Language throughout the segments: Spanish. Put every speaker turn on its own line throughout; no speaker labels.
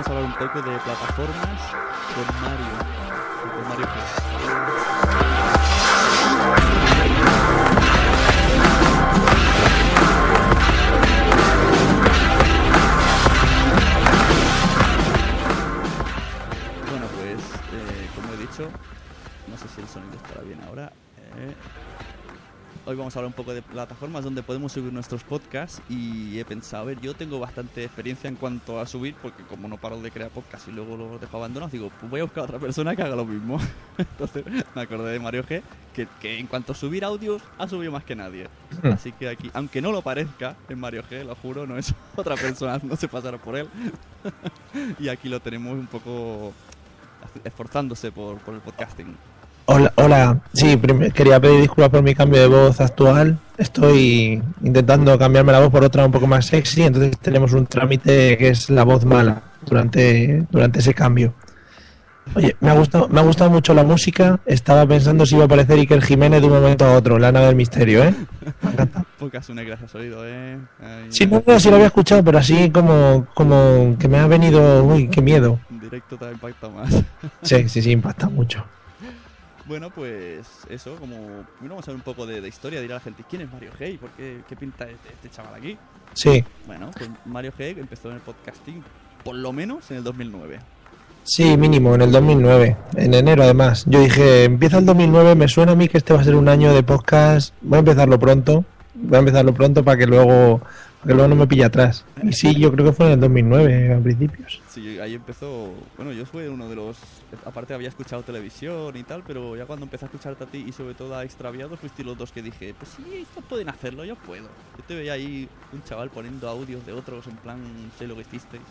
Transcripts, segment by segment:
Vamos a hablar un poco de plataformas con Mario. Hoy vamos a hablar un poco de plataformas donde podemos subir nuestros podcasts y he pensado, a ver, yo tengo bastante experiencia en cuanto a subir porque como no paro de crear podcasts y luego los dejo abandonados, digo, pues voy a buscar a otra persona que haga lo mismo. Entonces me acordé de Mario G, que, que en cuanto a subir audios ha subido más que nadie. Así que aquí, aunque no lo parezca, en Mario G, lo juro, no es otra persona, no se pasará por él. y aquí lo tenemos un poco esforzándose por, por el podcasting.
Hola, hola. Sí, quería pedir disculpas por mi cambio de voz actual. Estoy intentando cambiarme la voz por otra un poco más sexy, entonces tenemos un trámite que es la voz mala durante, durante ese cambio. Oye, me ha gustado, me ha gustado mucho la música. Estaba pensando si iba a aparecer Iker Jiménez de un momento a otro, la nave del misterio, ¿eh? Me encanta.
Podcast una gracias oído, eh.
Sí, no, no, sí lo había escuchado, pero así como, como que me ha venido, uy, qué miedo.
En directo te impacta más.
Sí, sí, sí, impacta mucho.
Bueno, pues eso, como primero vamos a ver un poco de, de historia, dirá la gente, ¿quién es Mario G? ¿Por qué, qué pinta este, este chaval aquí?
Sí,
Bueno, pues Mario G empezó en el podcasting por lo menos en el 2009.
Sí, mínimo, en el 2009, en enero además. Yo dije, empieza el 2009, me suena a mí que este va a ser un año de podcast, voy a empezarlo pronto, voy a empezarlo pronto para que luego, que luego no me pille atrás. Y sí, yo creo que fue en el 2009, a principios.
Sí, ahí empezó, bueno, yo fui uno de los, aparte había escuchado televisión y tal, pero ya cuando empecé a escucharte a ti y sobre todo a Extraviados, fuiste los dos que dije, pues sí, estos pueden hacerlo, yo puedo. Yo te veía ahí un chaval poniendo audios de otros en plan, sé lo que hicisteis.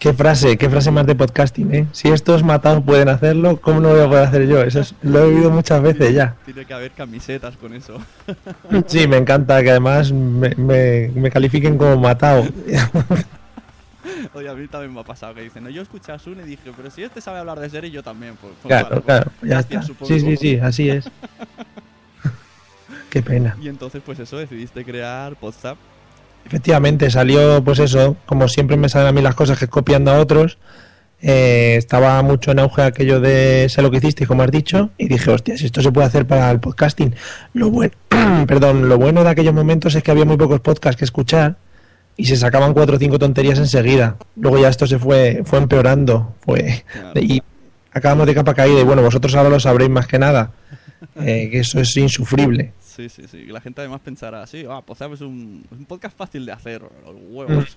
Qué frase, qué frase más de podcasting, ¿eh? Si estos matados pueden hacerlo, ¿cómo no lo voy a poder hacer yo? Eso es- lo he oído muchas veces ya.
Tiene que haber camisetas con eso.
Sí, me encanta que además me, me, me califiquen como matado.
Oye, a mí también me ha pasado que dicen, no, yo escuché a Sun y dije, pero si este sabe hablar de series, yo también. Pues, pues
Claro,
vale,
claro,
pues,
ya está.
supongo.
Sí, sí, sí, así es. Qué pena.
Y entonces, pues eso, decidiste crear WhatsApp.
Efectivamente, salió, pues eso, como siempre me salen a mí las cosas que copiando a otros. eh, estaba mucho en auge aquello de sé lo que hiciste, como has dicho, y dije, hostia, si esto se puede hacer para el podcasting. Lo bueno, perdón, lo bueno de aquellos momentos es que había muy pocos podcasts que escuchar y se sacaban cuatro o cinco tonterías enseguida. Luego ya esto se fue, fue empeorando, fue
Claro.
y, acabamos de capa caída y bueno, vosotros ahora lo sabréis más que nada, eh, que eso es insufrible.
Sí, sí, sí. La gente además pensará, sí, ah, pues es un, podcast fácil de hacer, los huevos.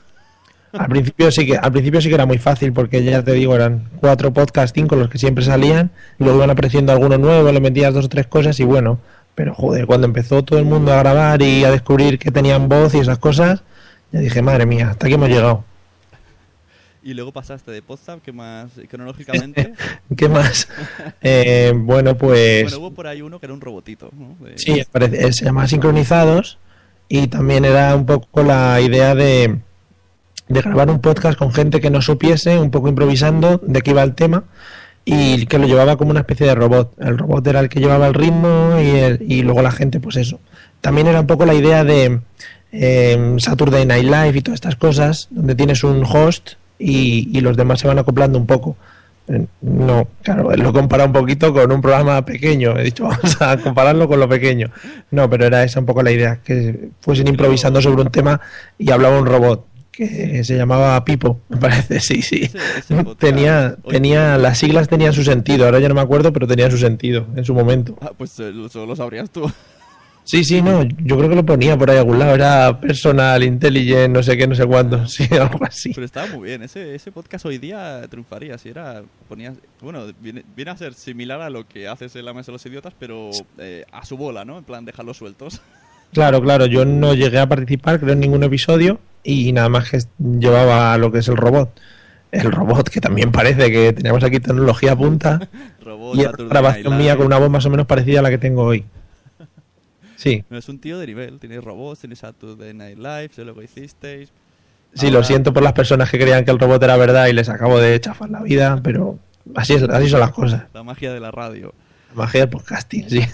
Mm. Al principio sí que al principio sí que era muy fácil porque ya te digo eran cuatro podcasts, cinco los que siempre salían y luego iban apareciendo algunos nuevos, le metías dos o tres cosas y bueno, pero joder, cuando empezó todo el mundo a grabar y a descubrir que tenían voz y esas cosas, ya dije, madre mía, hasta aquí hemos llegado.
Y luego pasaste de Podstab, ¿qué más cronológicamente?
¿Qué más? Eh, bueno, pues...
Bueno, hubo por ahí uno que era un robotito, ¿no? De-
Sí, parece- se llama Sincronizados y también era un poco la idea de, de grabar un podcast con gente que no supiese, un poco improvisando de qué iba el tema y que lo llevaba como una especie de robot. El robot era el que llevaba el ritmo y, el- y luego la gente, pues eso. También era un poco la idea de eh, Saturday Night Live y todas estas cosas, donde tienes un host y, y los demás se van acoplando un poco. Eh, No, claro, lo he comparado un poquito con un programa pequeño. He dicho, vamos a compararlo con lo pequeño. No, pero era esa un poco la idea, que fuesen improvisando sobre un tema y hablaba un robot que se llamaba Pipo, me parece, sí, sí.
Ese- ese podcast.
Tenía, tenía, las siglas tenían su sentido, ahora ya no me acuerdo, pero tenían su sentido en su momento.
Ah, pues eh, eso lo sabrías tú.
Sí, sí, no, yo creo que lo ponía por ahí a algún lado, era personal, intelligent, no sé qué, no sé cuánto, sí, algo así.
Pero estaba muy bien. Ese, ese podcast hoy día triunfaría. Si era. Ponías, bueno, viene, viene a ser similar a lo que haces en la mesa de los idiotas, pero eh, a su bola, ¿no? En plan, dejarlos sueltos.
Claro, claro, yo no llegué a participar, creo, en ningún episodio y nada más que llevaba lo que es el robot. El robot, que también parece que teníamos aquí tecnología a punta
Robot,
y grabación mía con una voz más o menos parecida a la que tengo hoy. Sí,
No, es un tío de nivel. Tienes robots, tienes Saturday Night Live, sé lo que hicisteis.
sí, lo siento por las personas que creían que el robot era verdad y les acabo de chafar la vida, pero así, es, así son las cosas.
La magia de la radio.
La magia del podcasting, sí.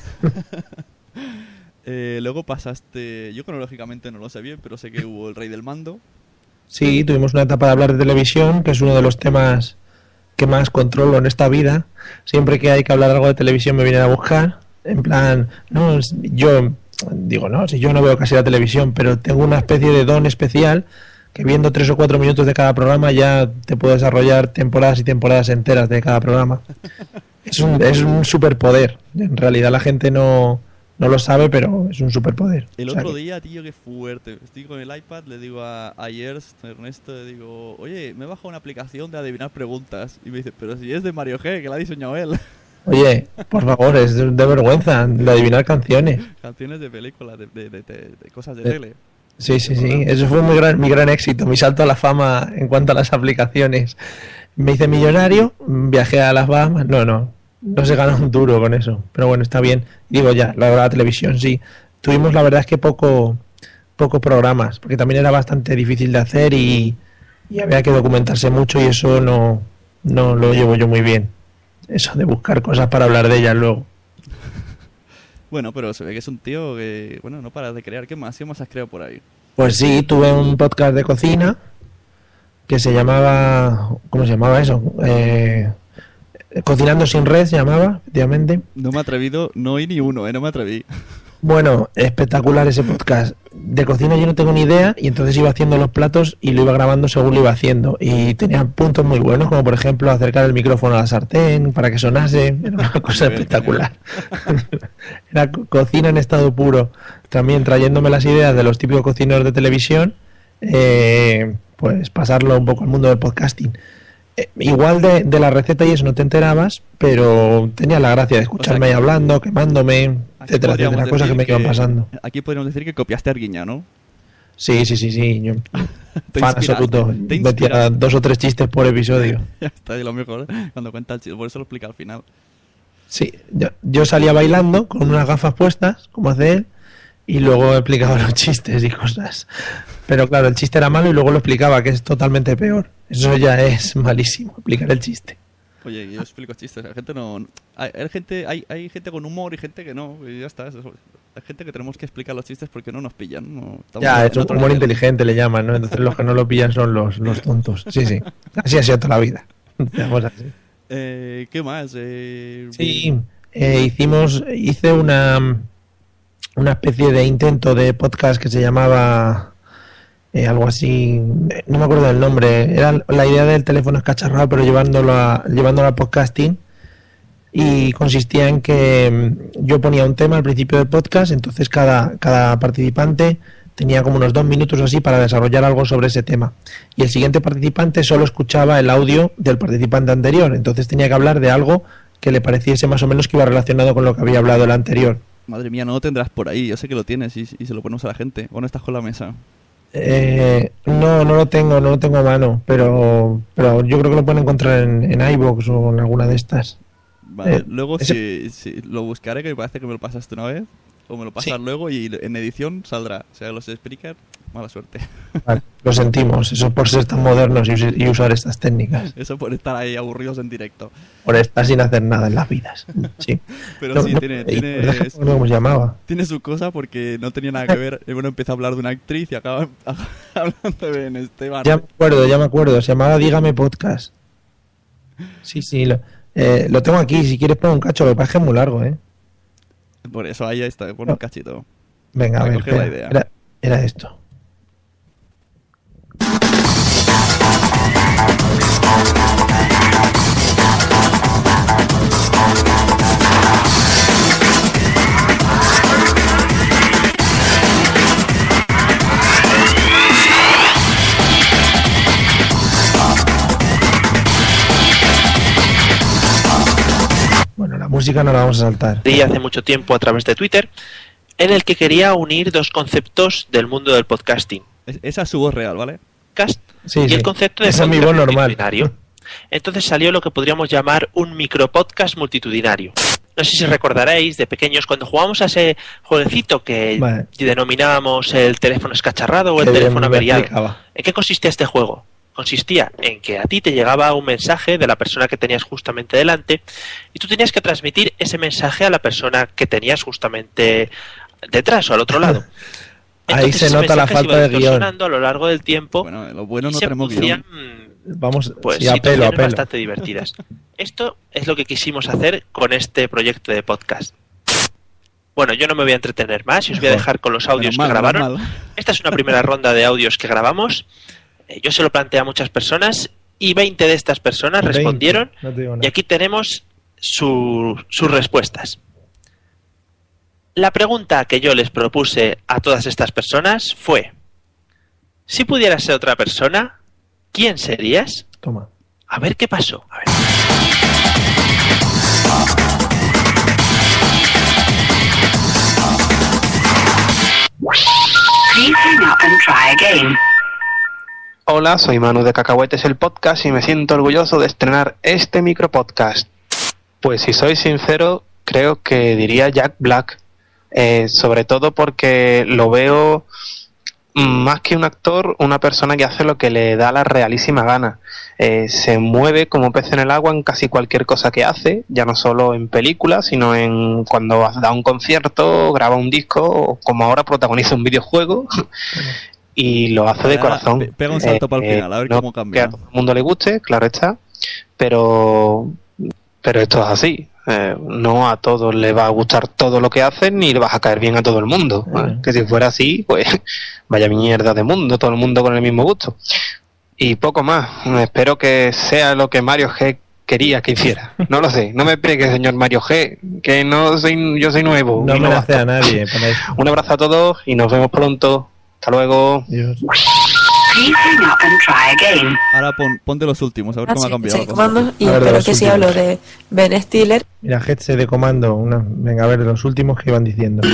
Eh, luego pasaste. Yo cronológicamente no lo sé bien, pero sé que hubo el Rey del Mando.
Sí, tuvimos una etapa de hablar de televisión, que es uno de los temas que más controlo en esta vida. Siempre que hay que hablar algo de televisión me vienen a buscar. En plan, no, yo digo, no, si yo no veo casi la televisión, pero tengo una especie de don especial que viendo tres o cuatro minutos de cada programa ya te puedo desarrollar temporadas y temporadas enteras de cada programa. Es un, es un superpoder. En realidad la gente no, no lo sabe, pero es un superpoder.
El
O sea
otro día, tío, qué fuerte. Estoy con el iPad, le digo a, a Yers, a Ernesto, le digo, oye, me he bajado una aplicación de adivinar preguntas. Y me dice, pero si es de Mario G, que la ha diseñado él.
Oye, por favor, es de, vergüenza de adivinar canciones.
Canciones de películas, de, de- de- de- cosas de tele.
Sí, sí, sí. Eso fue mi gran, mi gran éxito, mi salto a la fama en cuanto a las aplicaciones. Me hice millonario, viajé a las Bahamas. No, no, no se ganó un duro con eso. Pero bueno, está bien. Digo ya, la, la televisión sí. Tuvimos la verdad es que poco, pocos programas, porque también era bastante difícil de hacer y, y había que documentarse mucho y eso no, no lo llevo yo muy bien. Eso de buscar cosas para hablar de ellas luego.
Bueno, pero se ve que es un tío que, bueno, no paras de crear. ¿Qué más? ¿Qué más has creado por ahí?
Pues sí, tuve un podcast de cocina que se llamaba, ¿cómo se llamaba eso? Eh, Cocinando sin red se llamaba, efectivamente.
No me he atrevido, no oí ni uno, ¿eh? No me atreví.
Bueno, espectacular ese podcast. De cocina yo no tengo ni idea y entonces iba haciendo los platos y lo iba grabando según lo iba haciendo. Y tenía puntos muy buenos, como por ejemplo acercar el micrófono a la sartén para que sonase. Era una cosa espectacular. Era co- cocina en estado puro. También trayéndome las ideas de los típicos cocineros de televisión, eh, pues pasarlo un poco al mundo del podcasting. Eh, igual de, de la receta y eso no te enterabas, pero tenía la gracia de escucharme ahí hablando, quemándome, etcétera, etcétera, cosas que me iban pasando.
Aquí podríamos decir que copiaste a Arguiña, ¿no?
Sí, sí, sí, sí. Yo, fan absoluto. Metía dos o tres chistes por episodio.
Ya está, y lo mejor cuando cuenta el chiste. Por eso lo explica al final.
Sí, yo, yo salía bailando con unas gafas puestas, como hace él, y luego explicaba los chistes y cosas. Pero claro, el chiste era malo y luego lo explicaba, que es totalmente peor. Eso ya es malísimo, explicar el chiste.
Oye, yo explico chistes. La gente no. Hay, hay gente, hay, hay gente con humor y gente que no. Y ya está. eso- Hay gente que tenemos que explicar los chistes porque no nos pillan. No,
Ya, es un humor
nivel.
inteligente le llaman, ¿no? Entonces los que no lo pillan son los, los tontos. Sí, sí. Así ha sido toda la vida. Así.
Eh, ¿Qué más? Eh,
Sí, eh, hicimos, hice una, una especie de intento de podcast que se llamaba eh, algo así, eh, no me acuerdo del nombre, era la idea del teléfono escacharrado, pero llevándolo a, llevándolo podcasting y consistía en que mm, yo ponía un tema al principio del podcast, entonces cada, cada participante tenía como unos dos minutos así para desarrollar algo sobre ese tema. Y el siguiente participante solo escuchaba el audio del participante anterior, entonces tenía que hablar de algo que le pareciese más o menos que iba relacionado con lo que había hablado el anterior.
Madre mía, no lo tendrás por ahí. Yo sé que lo tienes y se lo ponemos a la gente. ¿O no estás con la mesa?
Eh, no, no lo tengo, no lo tengo a mano, pero, pero yo creo que lo pueden encontrar en, en iVoox o en alguna de estas.
Vale,
Eh,
luego
ese-
si, si lo buscaré, que me parece que me lo pasaste una vez. O me lo pasas
Sí.
luego y en edición saldrá. O sea, los speakers, mala suerte.
Vale, lo sentimos, eso por ser tan modernos y, us- y usar estas técnicas,
Eso por estar ahí aburridos en directo.
por estar sin hacer nada en las vidas. Sí.
Pero
No,
sí,
no,
tiene, tiene,
no cómo se llamaba.
tiene su cosa porque no tenía nada que ver. Bueno, empieza a hablar de una actriz y acaba hablando de Ben Esteban.
Ya me acuerdo, ya me acuerdo, se llamaba Dígame Podcast. Sí, sí, lo, eh, lo tengo aquí, si quieres pongo un cacho, lo que pasa es que es muy largo, ¿eh?
Por eso ahí está, pon un cachito.
Venga, a ver,
la idea.
Era, era esto. Música no la vamos a saltar.
hace mucho tiempo a través de Twitter, en el que quería unir dos conceptos del mundo del podcasting.
Es- esa es su voz real, ¿vale?
Podcast
Sí,
y
sí.
el concepto de
Esa es mi voz normal.
multitudinario. Entonces salió lo que podríamos llamar un micropodcast multitudinario. No sé si recordaréis de pequeños cuando jugábamos a ese jueguecito que
Vale.
denominábamos el teléfono escacharrado o el
Qué
teléfono averiado. ¿En qué consistía este juego? Consistía en que a ti te llegaba un mensaje de la persona que tenías justamente delante y tú tenías que transmitir ese mensaje a la persona que tenías justamente detrás o al otro lado.
Ahí se nota la falta de
guion. a lo largo del tiempo
Bueno, lo bueno no
se
tenemos
producían
guion.
Vamos,
pues,
sí, apelo,
situaciones
apelo.
bastante divertidas. Esto es lo que quisimos hacer con este proyecto de podcast. Bueno, yo no me voy a entretener más y os voy a dejar con los audios
mal,
que grabaron. Esta es una primera ronda de audios que grabamos. Eh, Yo se lo planteé a muchas personas y 20 de estas personas
20,
respondieron
no
y aquí tenemos su- sus respuestas. La pregunta que yo les propuse a todas estas personas fue, si pudieras ser otra persona, ¿quién serías?
Toma.
A ver qué pasó. A ver.
Hola, soy Manu de Cacahuetes el Podcast y me siento orgulloso de estrenar este micropodcast. Pues si soy sincero, creo que diría Jack Black, eh, sobre todo porque lo veo mm, más que un actor, una persona que hace lo que le da la realísima gana. Eh, se mueve como pez en el agua en casi cualquier cosa que hace, ya no solo en películas, sino en cuando da un concierto, graba un disco o como ahora protagoniza un videojuego. y lo hace de corazón.
pe- pega un salto para el final, a ver
no
cómo cambia.
Que a todo el mundo le guste, claro está, pero, pero esto es así. Eh, no a todos le va a gustar todo lo que hacen ni le vas a caer bien a todo el mundo. Que si fuera así, pues vaya mierda de mundo, todo el mundo con el mismo gusto. Y poco más. Espero que sea lo que Mario G quería que hiciera. No lo sé. No me pegue, señor Mario G, que no soy, yo soy nuevo.
No amenace
basta.
a nadie.
Un abrazo a todos y nos vemos pronto. Hasta luego.
Dios.
Ahora pon- ponte los últimos, a ver
Ah,
cómo ha
sí,
cambiado
sí, comandos, y
A ver, de
pero
los
que si
últimos.
hablo de Ben Stiller,
Mira, headset de comando. Una... Venga, a ver, los últimos que iban diciendo.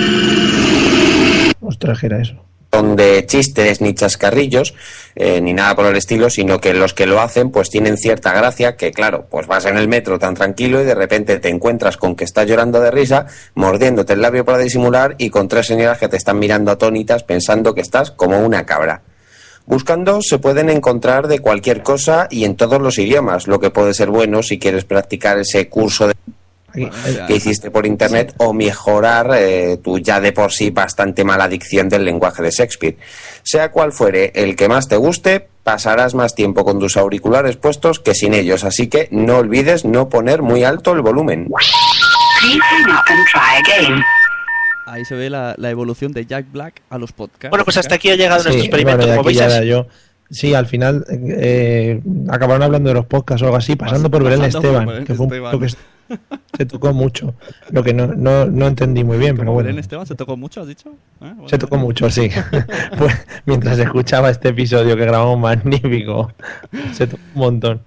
Ostras, ¿qué era eso?
De chistes ni chascarrillos eh, ni nada por el estilo, sino que los que lo hacen pues tienen cierta gracia que claro, pues vas en el metro tan tranquilo y de repente te encuentras con que estás llorando de risa, mordiéndote el labio para disimular y con tres señoras que te están mirando atónitas pensando que estás como una cabra. Buscando se pueden encontrar de cualquier cosa y en todos los idiomas, lo que puede ser bueno si quieres practicar ese curso de
Aquí,
que hiciste por internet o mejorar eh, tu ya de por sí bastante mala dicción del lenguaje de Shakespeare. Sea cual fuere el que más te guste, pasarás más tiempo con tus auriculares puestos que sin ellos, así que no olvides no poner muy alto el volumen.
Ahí se ve la, la evolución de Jack Black a los podcasts.
Bueno, pues hasta aquí ha llegado
Sí,
nuestro experimento.
y
Como veis,
ya yo. Sí, al final eh, acabaron hablando de los podcasts o algo así, pasando por Belén
por
Esteban,
Belén
que fue un
Esteban.
poco que es- Se tocó mucho. Lo que no, no, no entendí muy bien, pero bueno.
Belén Esteban se tocó mucho, has dicho? ¿Eh? Bueno.
Se tocó mucho, sí. pues mientras escuchaba este episodio que grabamos magnífico, se tocó un montón.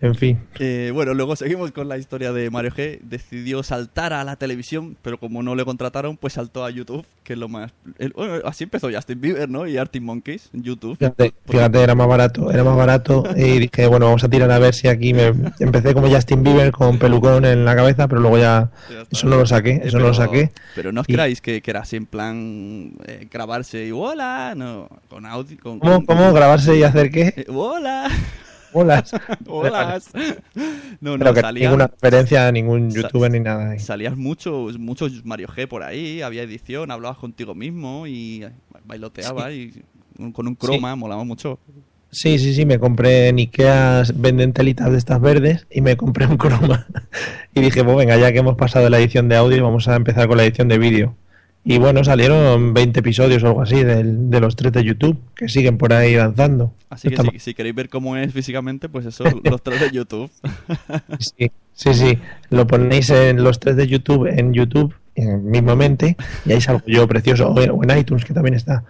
En fin.
Eh, bueno, luego seguimos con la historia de Mario G. Decidió saltar a la televisión, pero como no le contrataron, pues saltó a YouTube, que es lo más... el- bueno, así empezó Justin Bieber, ¿no? Y Arctic Monkeys en YouTube.
Fíjate, fíjate, era más barato, era más barato y dije, bueno, vamos a tirar a ver si aquí me empecé como Justin Bieber con pelucón en la cabeza, pero luego ya eso no lo saqué, eso no lo saqué.
Pero no os creáis que, que era así en plan eh, grabarse y hola, no, con audio, con...
¿Cómo,
con-
cómo grabarse y hacer qué?
eh, hola,
Hola.
hola. No, no,
Pero
salía-
ninguna referencia a ningún youtuber ni nada. ahí.
Salías mucho, muchos Mario G por ahí, había edición, hablabas contigo mismo y bailoteabas y con un croma, molaba mucho.
Sí, sí, sí, me compré en Ikea, venden telitas de estas verdes y me compré un croma. Y dije, pues venga, ya que hemos pasado la edición de audio, vamos a empezar con la edición de vídeo. Y bueno, salieron 20 episodios o algo así del- de los tres de YouTube, que siguen por ahí danzando.
Así que si, si queréis ver cómo es físicamente, pues eso, los tres de YouTube.
Sí, sí, sí. Lo ponéis en los tres de YouTube, en YouTube, en mismamente, y ahí salgo yo precioso, o en, o en iTunes, que también está.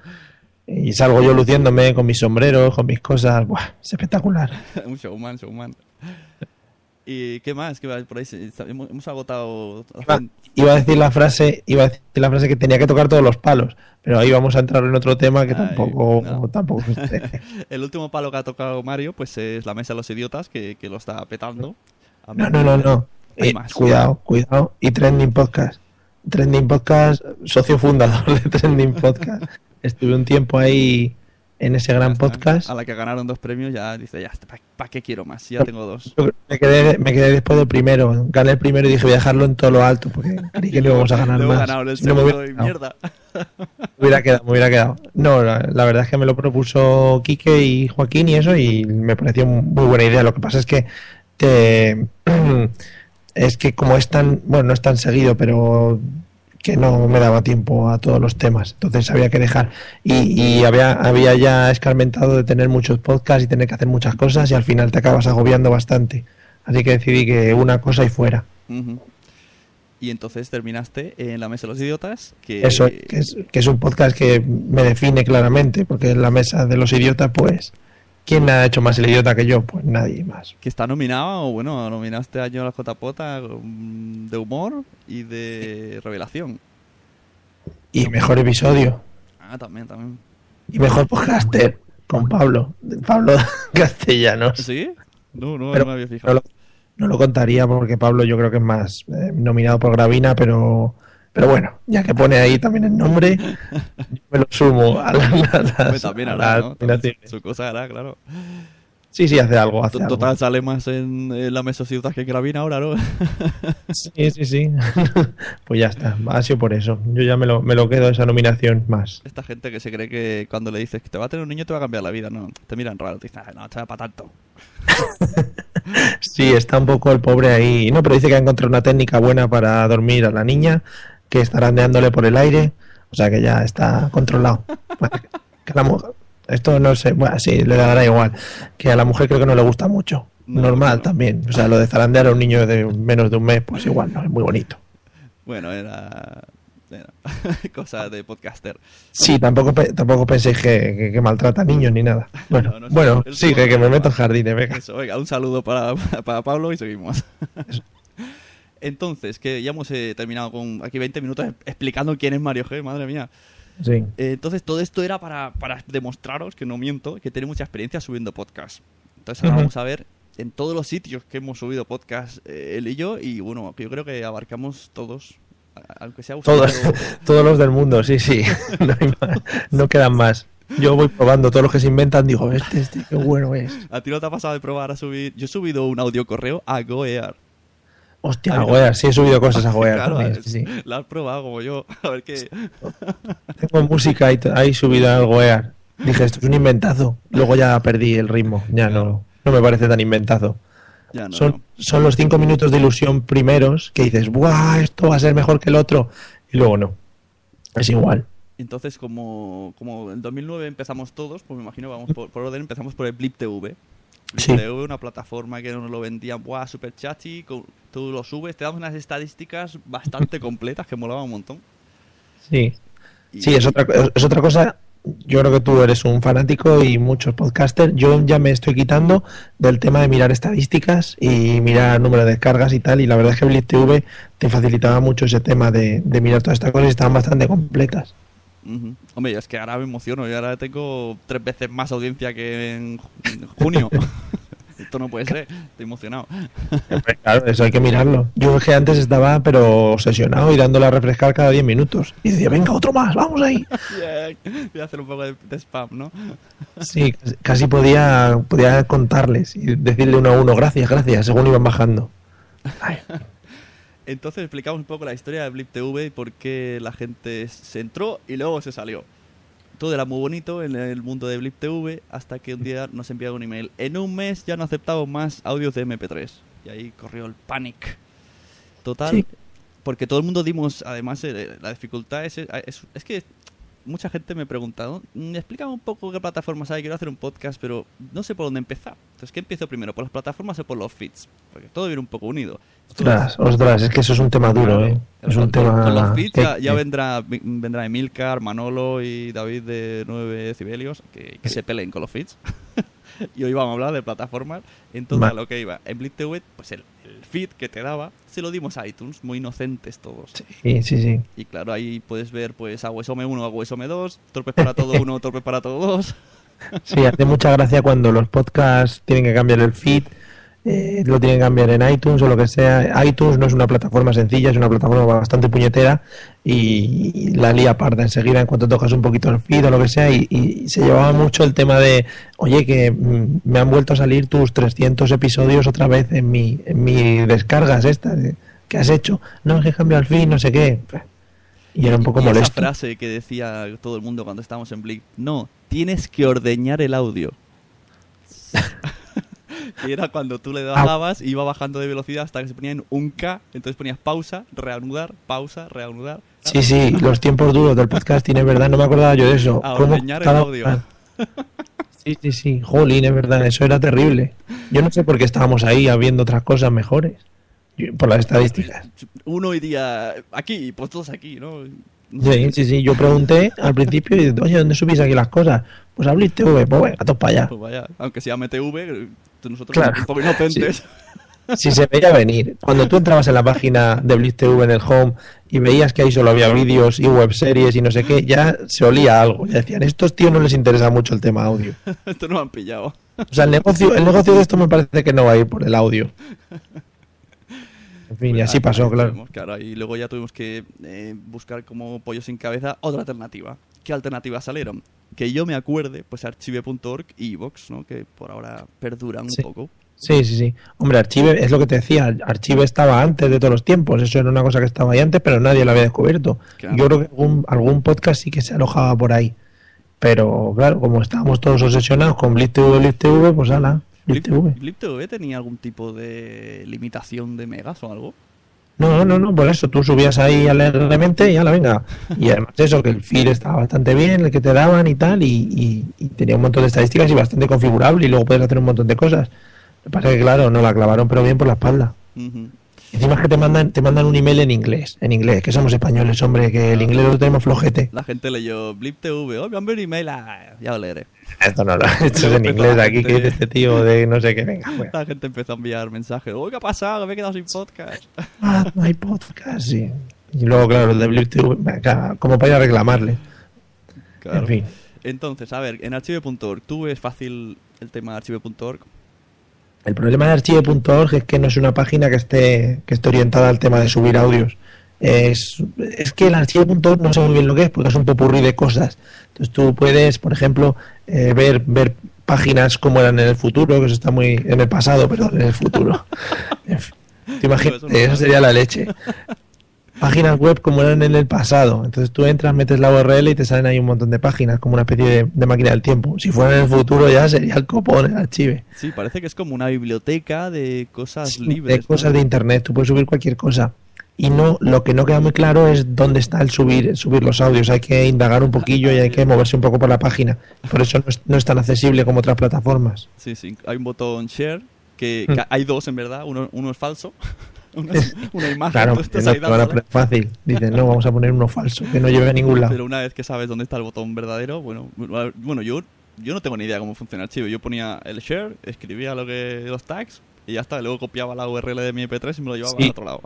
Y salgo yo luciéndome con mis sombreros, con mis cosas. Buah, es espectacular.
un showman, showman. ¿Y qué más? ¿Qué más? Por ahí se- hemos, hemos agotado...
Iba, iba a decir la frase, iba a decir la frase que tenía que tocar todos los palos, pero ahí vamos a entrar en otro tema que
Ay,
tampoco,
no.
tampoco.
El último palo que ha tocado Mario, pues es la mesa de los idiotas, que, que lo está petando. A
No, no, no, no. Eh,
más.
cuidado, cuidado. Y Trending Podcast. Trending Podcast, socio fundador de Trending Podcast. Estuve un tiempo ahí en ese gran podcast.
A la que ganaron dos premios ya dice, ya, ¿para qué quiero más? Ya tengo dos.
Yo Me quedé, me quedé después del primero. Gané el primero y dije voy a dejarlo en todo lo alto porque creí que no íbamos a ganar
Luego
más.
el
no me
segundo
hubiera
y
quedado.
mierda.
Me hubiera quedado, me hubiera quedado. No, la, la verdad es que me lo propuso Quique y Joaquín y eso y me pareció muy buena idea. Lo que pasa es que te, es que como es tan, bueno, no es tan seguido, pero que no me daba tiempo a todos los temas, entonces había que dejar. Y, y había, había ya escarmentado de tener muchos podcasts y tener que hacer muchas cosas y al final te acabas agobiando bastante. Así que decidí que una cosa y fuera.
Y entonces terminaste en la mesa de los idiotas, que...
Eso, que es, que es un podcast que me define claramente, porque en la mesa de los idiotas, pues, ¿quién ha hecho más el idiota que yo? Pues nadie más.
que está nominado, o bueno, nominaste a Jonas J. Pota mm, de humor y de revelación.
Y mejor episodio,
Ah, también, también.
y mejor podcaster, con Pablo, Pablo Castellanos.
¿Sí? No, no,
Pero
no me había
no
fijado.
lo, no lo contaría porque Pablo yo creo que es más eh, nominado por Gravina, pero pero bueno, ya que pone ahí también el nombre, yo me lo sumo a, la-
Hombre, también
a
hará, ¿no? Su cosa hará, claro.
Sí, sí, hace algo, hace algo.
Total, sale más en, en la idiotas que Gravina ahora, ¿no?
Sí, sí, sí. pues ya está, ha sido por eso. Yo ya me lo, me lo quedo esa nominación más.
Esta gente que se cree que cuando le dices que te va a tener un niño te va a cambiar la vida, no. Te miran raro, te dicen, "Ah, no, va para tanto.
Sí, está un poco el pobre ahí. No, pero dice que ha encontrado una técnica buena para dormir a la niña, que está randeándole por el aire, o sea que ya está controlado. Bueno, que la mu- esto no sé, bueno, sí, le dará igual. Que a la mujer creo que no le gusta mucho.
No,
Normal
no.
también. O sea, lo de zarandear a un niño de menos de un mes, pues igual, no, es muy bonito.
Bueno, era, era cosa de podcaster.
Sí, tampoco, pe- tampoco penséis que, que- que maltrata a niños ni nada. Bueno,
No, no,
bueno, sigue, que me meto en jardines, venga.
Eso, venga, un saludo para, para Pablo y seguimos. Entonces, que ya hemos eh, terminado con aquí 20 minutos explicando quién es Mario G, madre mía.
Sí.
Eh, entonces, todo esto era para, para demostraros que no miento, que tiene mucha experiencia subiendo podcast. Entonces, ahora vamos a ver en todos los sitios que hemos subido podcast, eh, él y yo, y bueno, yo creo que abarcamos todos, aunque sea
Todos, todos los del mundo, sí, sí. No quedan más. Yo voy probando todos los que se inventan, digo, este, este, qué bueno es.
¿A ti no te ha pasado de probar a subir? Yo he subido un audio correo a Goear.
Hostia,
Ay,
a
no.
Goear, sí he subido cosas a Goear
Claro,
también, sí.
La has probado como yo. A ver qué.
Tengo música ahí, ahí subida al Goear. Dije, esto es un inventazo. Luego ya perdí el ritmo, ya no, no me parece tan inventazo.
Ya no,
son,
no.
son los cinco minutos de ilusión primeros que dices, ¡buah! Esto va a ser mejor que el otro. Y luego no. Es igual.
Entonces, como, como en 2009 empezamos todos, pues me imagino, vamos por, por orden, empezamos por el Blip TV.
Sí.
Una plataforma que nos lo vendían, ¡buah, super chachi! Tú lo subes, te dan unas estadísticas bastante completas que molaban un montón.
Sí.
Y-
Sí, es otra, es otra cosa. Yo creo que tú eres un fanático y muchos podcasters. Yo ya me estoy quitando del tema de mirar estadísticas y mirar número de descargas y tal. Y la verdad es que Blitz TV te facilitaba mucho ese tema de, de mirar todas estas cosas y estaban bastante completas.
Ujú. Hombre, es que ahora me emociono. Yo ahora tengo tres veces más audiencia que en ju- en junio. Esto no puede ser. Estoy emocionado.
Claro, eso hay que mirarlo. Yo es que antes estaba pero obsesionado y dándole a refrescar cada 10 minutos. Y decía, venga, otro más, vamos ahí.
Voy a hacer un poco de, de spam, ¿no?
Sí, casi- casi podía, podía contarles y decirle uno a uno, gracias, gracias, según iban bajando. Ay,
Entonces explicamos un poco la historia de Blip TV y por qué la gente se entró y luego se salió. Todo era muy bonito en el mundo de Blip TV hasta que un día nos enviaron un email. En un mes ya no aceptamos más audios de MP3. Y ahí corrió el panic. Total.
Sí.
Porque todo el mundo dimos, además, eh, la dificultad es, es, es que mucha gente me ha preguntado, "Mm, explícame un poco qué plataformas hay, quiero hacer un podcast, pero no sé por dónde empezar. Entonces, ¿qué empiezo primero? ¿Por las plataformas o por los feeds? Porque todo viene un poco unido.
ostras, ostras, es que eso es un tema duro, ¿eh? Es un
Con-
tema...
Con los feeds ya, vendrá, vendrá Emilcar, Manolo y David de 9 Cibelios, que, que se peleen con los feeds. y hoy vamos a hablar de plataformas. Entonces, a lo que iba. En Blitz TV, pues el, el feed que te daba, se lo dimos a iTunes, muy inocentes todos.
Sí, sí, sí.
Y claro, ahí puedes ver pues Aguesome 1, Aguesome 2, Torpes para todo 1, Torpes para todo 2.
Sí, hace mucha gracia cuando los podcasts tienen que cambiar el feed, eh, lo tienen que cambiar en iTunes o lo que sea. iTunes no es una plataforma sencilla, es una plataforma bastante puñetera y, y la lía parda enseguida en cuanto tocas un poquito el feed o lo que sea. Y, y se llevaba mucho el tema de, oye, que mm, me han vuelto a salir tus 300 episodios otra vez en mi, en mi descargas esta que has hecho. No, es que he cambiado el feed, no sé qué. Y era un poco
y esa
molesto.
frase que decía todo el mundo cuando estábamos en Blip, no, tienes que ordeñar el audio. que era cuando tú le dabas, iba bajando de velocidad hasta que se ponía en un K, entonces ponías pausa, reanudar, pausa, reanudar.
Sí, sí, los tiempos duros del podcasting, es verdad, no me acordaba yo de eso.
A
¿Cómo
el audio.
Sí, sí, sí, jolín, es verdad, eso era terrible. Yo no sé por qué estábamos ahí habiendo otras cosas mejores. Por las estadísticas.
Uno iría aquí, pues todos aquí, ¿no?
Sí, sí, sí, yo pregunté al principio y oye, ¿dónde subís aquí las cosas? Pues a Blitz TV, pues venga, todos para allá.
Pues vaya, aunque sea MTV, nosotros
Claro.
somos un poco inocentes.
Si se veía venir, cuando tú entrabas en la página de Blitz TV en el home y veías que ahí solo había vídeos y webseries y no sé qué, ya se olía algo. Ya decían, estos tíos no les interesa mucho el tema audio.
Esto nos han pillado.
O sea, el negocio, el negocio de esto me parece que no va a ir por el audio. En fin, y así
Ahí-
pasó, claro.
Y luego ya tuvimos que eh, buscar como pollo sin cabeza otra alternativa. ¿Qué alternativas salieron? Que yo me acuerde, pues archive.org y Evox, ¿no? Que por ahora perduran
Sí.
un poco.
Sí, sí, sí. Hombre, Archive, es lo que te decía, Archive estaba antes de todos los tiempos, eso era una cosa que estaba ahí antes, pero nadie lo había descubierto.
Claro.
Yo creo que algún, algún podcast sí que se alojaba por ahí. Pero claro, como estábamos todos obsesionados con Blitz TV, Blitz TV, pues ala, Blitz
Blip,
TV.
Blip TV tenía algún tipo de limitación de megas o algo.
No, no, no, por eso tú subías ahí alegremente y ala, venga. Y además eso, que el feed estaba bastante bien, el que te daban y tal, y, y- y tenía un montón de estadísticas y bastante configurable y luego puedes hacer un montón de cosas. Lo que pasa es que claro, no la clavaron pero bien por la espalda. Encima es que te mandan, te mandan un email en inglés, en inglés, que somos españoles, hombre, que el inglés lo tenemos flojete.
La gente leyó Blip TV, oh, me han email, ah, ya lo leeré.
Esto no lo he hecho en inglés aquí, que dice este tío de no sé qué, venga, bueno.
La gente empezó a enviar mensajes, oh, ¿qué ha pasado? Me he quedado sin podcast.
Ah, no hay podcast, sí. Y luego, claro, el de Blip TV, venga, como para ir a reclamarle.
Claro.
En fin.
Entonces, a ver, en archive.org, ¿tú ves fácil el tema de archive.org?
El problema de archive.org es que no es una página que esté, que esté orientada al tema de subir audios. Es, es que el archive.org no sé muy bien lo que es, porque es un popurrí de cosas. Entonces tú puedes, por ejemplo, eh, ver, ver páginas como eran en el futuro, que eso está muy en el pasado, pero en el futuro. Te imaginas,
Eso
sería la leche. Páginas web como eran en el pasado. Entonces tú entras, metes la URL y te salen ahí un montón de páginas, como una especie de, de máquina del tiempo. Si fuera en el futuro ya sería el copón, el archive.
Sí, parece que es como una biblioteca de cosas libres.
de cosas
¿no?
de internet, tú puedes subir cualquier cosa. Y no lo que no queda muy claro es dónde está el subir subir los audios hay que indagar un poquillo y hay que moverse un poco por la página por eso no es, no es tan accesible como otras plataformas
Sí, sí. Hay un botón share, que,
Mm.
que hay dos en verdad. Uno, uno es falso. Una, imagen.
claro
tú estás
no
ahí
fácil dicen no vamos a poner uno falso que no lleve a ningún lado
Pero una vez que sabes dónde está el botón verdadero, bueno, bueno yo, yo no tengo ni idea cómo funciona el archivo. Yo ponía el share, escribía lo que los tags y ya está. Luego copiaba la URL de mi MP3 y me lo llevaba
Sí.
al otro lado.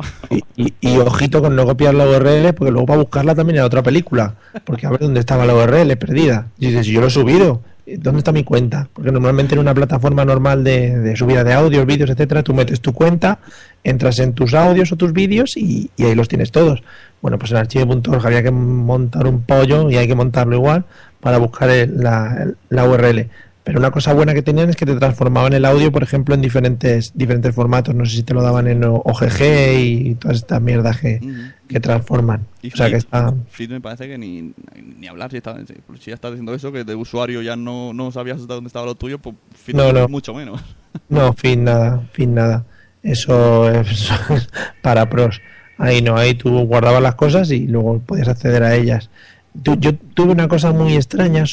Y, y ojito con no copiar la URL, porque luego para buscarla también era otra película. Porque a ver dónde estaba la URL perdida. Y dices, yo lo he subido. ¿Dónde está mi cuenta? Porque normalmente en una plataforma normal de, de subida de audios, vídeos, etcétera, tú metes tu cuenta, entras en tus audios o tus vídeos y, y ahí los tienes todos. Bueno, pues en archivo.org había que montar un pollo y hay que montarlo igual para buscar el- la, el- la URL. Pero una cosa buena que tenían es que te transformaban el audio, por ejemplo, en diferentes diferentes formatos. No sé si te lo daban en OGG y todas estas mierdas que, que transforman.
Y
O sea que está...
Feed me parece que ni, ni hablar. Si, está, si ya estás diciendo eso, que de usuario ya no, no sabías hasta dónde estaba lo tuyo, pues Feed
No, no.
mucho menos.
No, fin nada, fin nada. Eso es para pros. Ahí no, ahí tú guardabas las cosas y luego podías acceder a ellas. Yo tuve una cosa muy extraña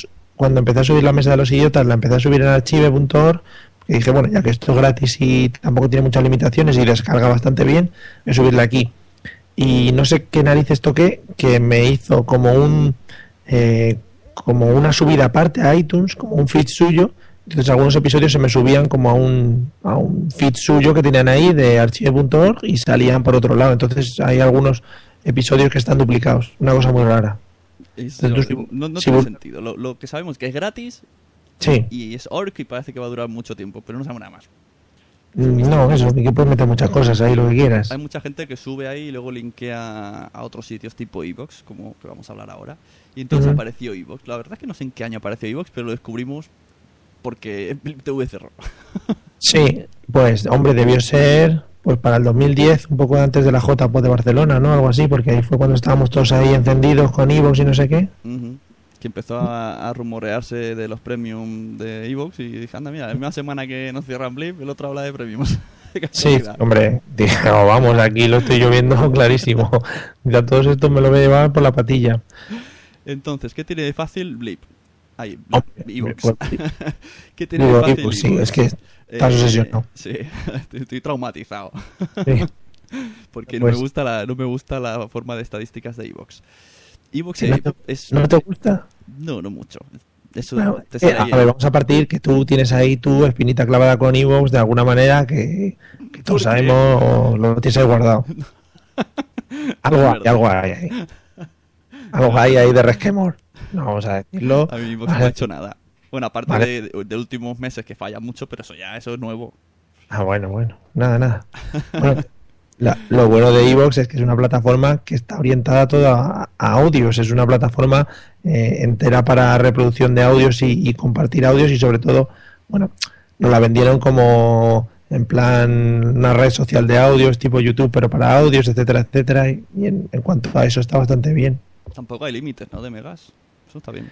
cuando empecé a subir la mesa de los idiotas, la empecé a subir en archive.org, que dije, bueno, ya que esto es gratis y tampoco tiene muchas limitaciones y descarga bastante bien, voy a subirla aquí. Y no sé qué narices toqué, que me hizo como un eh, como una subida aparte a iTunes, como un feed suyo. Entonces algunos episodios se me subían como a un, a un feed suyo que tenían ahí de archive.org y salían por otro lado. Entonces hay algunos episodios que están duplicados. Una cosa muy rara.
Es-
Entonces,
no no, no
si
tiene
vos-
sentido. Lo, lo que sabemos que es gratis
Sí.
y es org y parece que va a durar mucho tiempo, pero no sabemos nada más.
Mm, No, eso, que puedes meter muchas cosas ahí, lo que quieras.
Hay mucha gente que sube ahí y luego linkea a otros sitios tipo Evox, como que vamos a hablar ahora. Y entonces apareció Evox. La verdad es que no sé en qué año apareció Evox, pero lo descubrimos porque TV cerró.
Sí, pues hombre, debió ser pues para el 2010, un poco antes de la JPO de Barcelona, ¿no? Algo así, porque ahí fue cuando estábamos todos ahí encendidos con Evox y no sé qué.
Que empezó a, a rumorearse de los premium de Evox y dije, anda, mira, la misma semana que nos cierran Blip, el otro habla de premiums.
Sí, hombre, dije, "Oh, vamos, aquí lo estoy lloviendo clarísimo. Ya todos estos me lo voy a llevar por la patilla.
Entonces, ¿qué tiene de fácil Blip? Ahí, Evox.
pues,
¿Qué tiene de fácil
sí, es que estás obsesionado.
Sí, estoy, traumatizado.
Sí.
Porque no,
Pues-
me gusta la, no me gusta la forma de estadísticas de Evox. Evox
¿No
es,
te-
es-
¿No te gusta?
No, no mucho. Eso
Bueno,
te
eh, a ver, vamos a partir que tú tienes ahí tu espinita clavada con Evox de alguna manera que, que todos sabemos o lo tienes ahí guardado. algo hay, algo hay ahí. Algo hay ahí de resquemor. No vamos a decirlo.
A mí Evox no ha hecho nada. Bueno, aparte
Vale.
de, de, de últimos meses que falla mucho, pero eso ya, eso es nuevo.
Ah, bueno, bueno. Nada, nada. Bueno, la- lo bueno de Evox es que es una plataforma que está orientada toda a, a audios. Es una plataforma eh, entera para reproducción de audios y, y compartir audios y sobre todo, bueno, nos la vendieron como en plan una red social de audios tipo YouTube, pero para audios, etcétera, etcétera. Y, y en, en cuanto a eso está bastante bien.
Tampoco hay límites, ¿no? De megas. Eso está bien.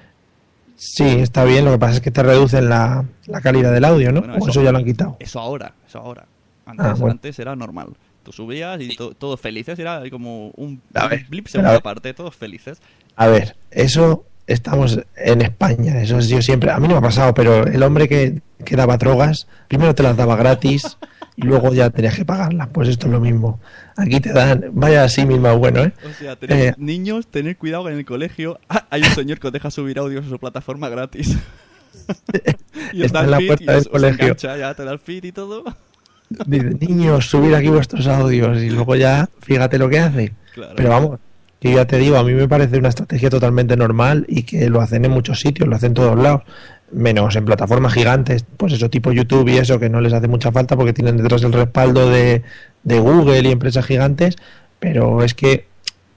Sí, está bien. Lo que pasa es que te reducen la, la calidad del audio, ¿no?
Bueno,
o eso ya lo han quitado.
Eso ahora, eso ahora. Antes,
Ah, bueno.
antes era normal. Tú subías y to- todos felices, era como un
A ver,
blip segunda parte, todos felices.
A ver, eso estamos en España, eso es yo siempre, a mí no me ha pasado, pero el hombre que, que daba drogas, primero te las daba gratis y luego ya tenías que pagarlas, pues esto es lo mismo. Aquí te dan, vaya así mismo bueno, ¿eh?
O sea,
Eh,
niños, tener cuidado que en el colegio ah, hay un señor que os deja subir audios a su plataforma gratis. y os
Está
da
en la puerta
y
del colegio.
engancha, ya te da el feed y todo.
Dice, niños, subir aquí vuestros audios y luego ya, fíjate lo que hace.
Claro.
Pero vamos, que ya te digo, a mí me parece una estrategia totalmente normal y que lo hacen en muchos sitios, lo hacen en todos lados, menos en plataformas gigantes, pues eso tipo YouTube y eso que no les hace mucha falta porque tienen detrás el respaldo de, de Google y empresas gigantes, pero es que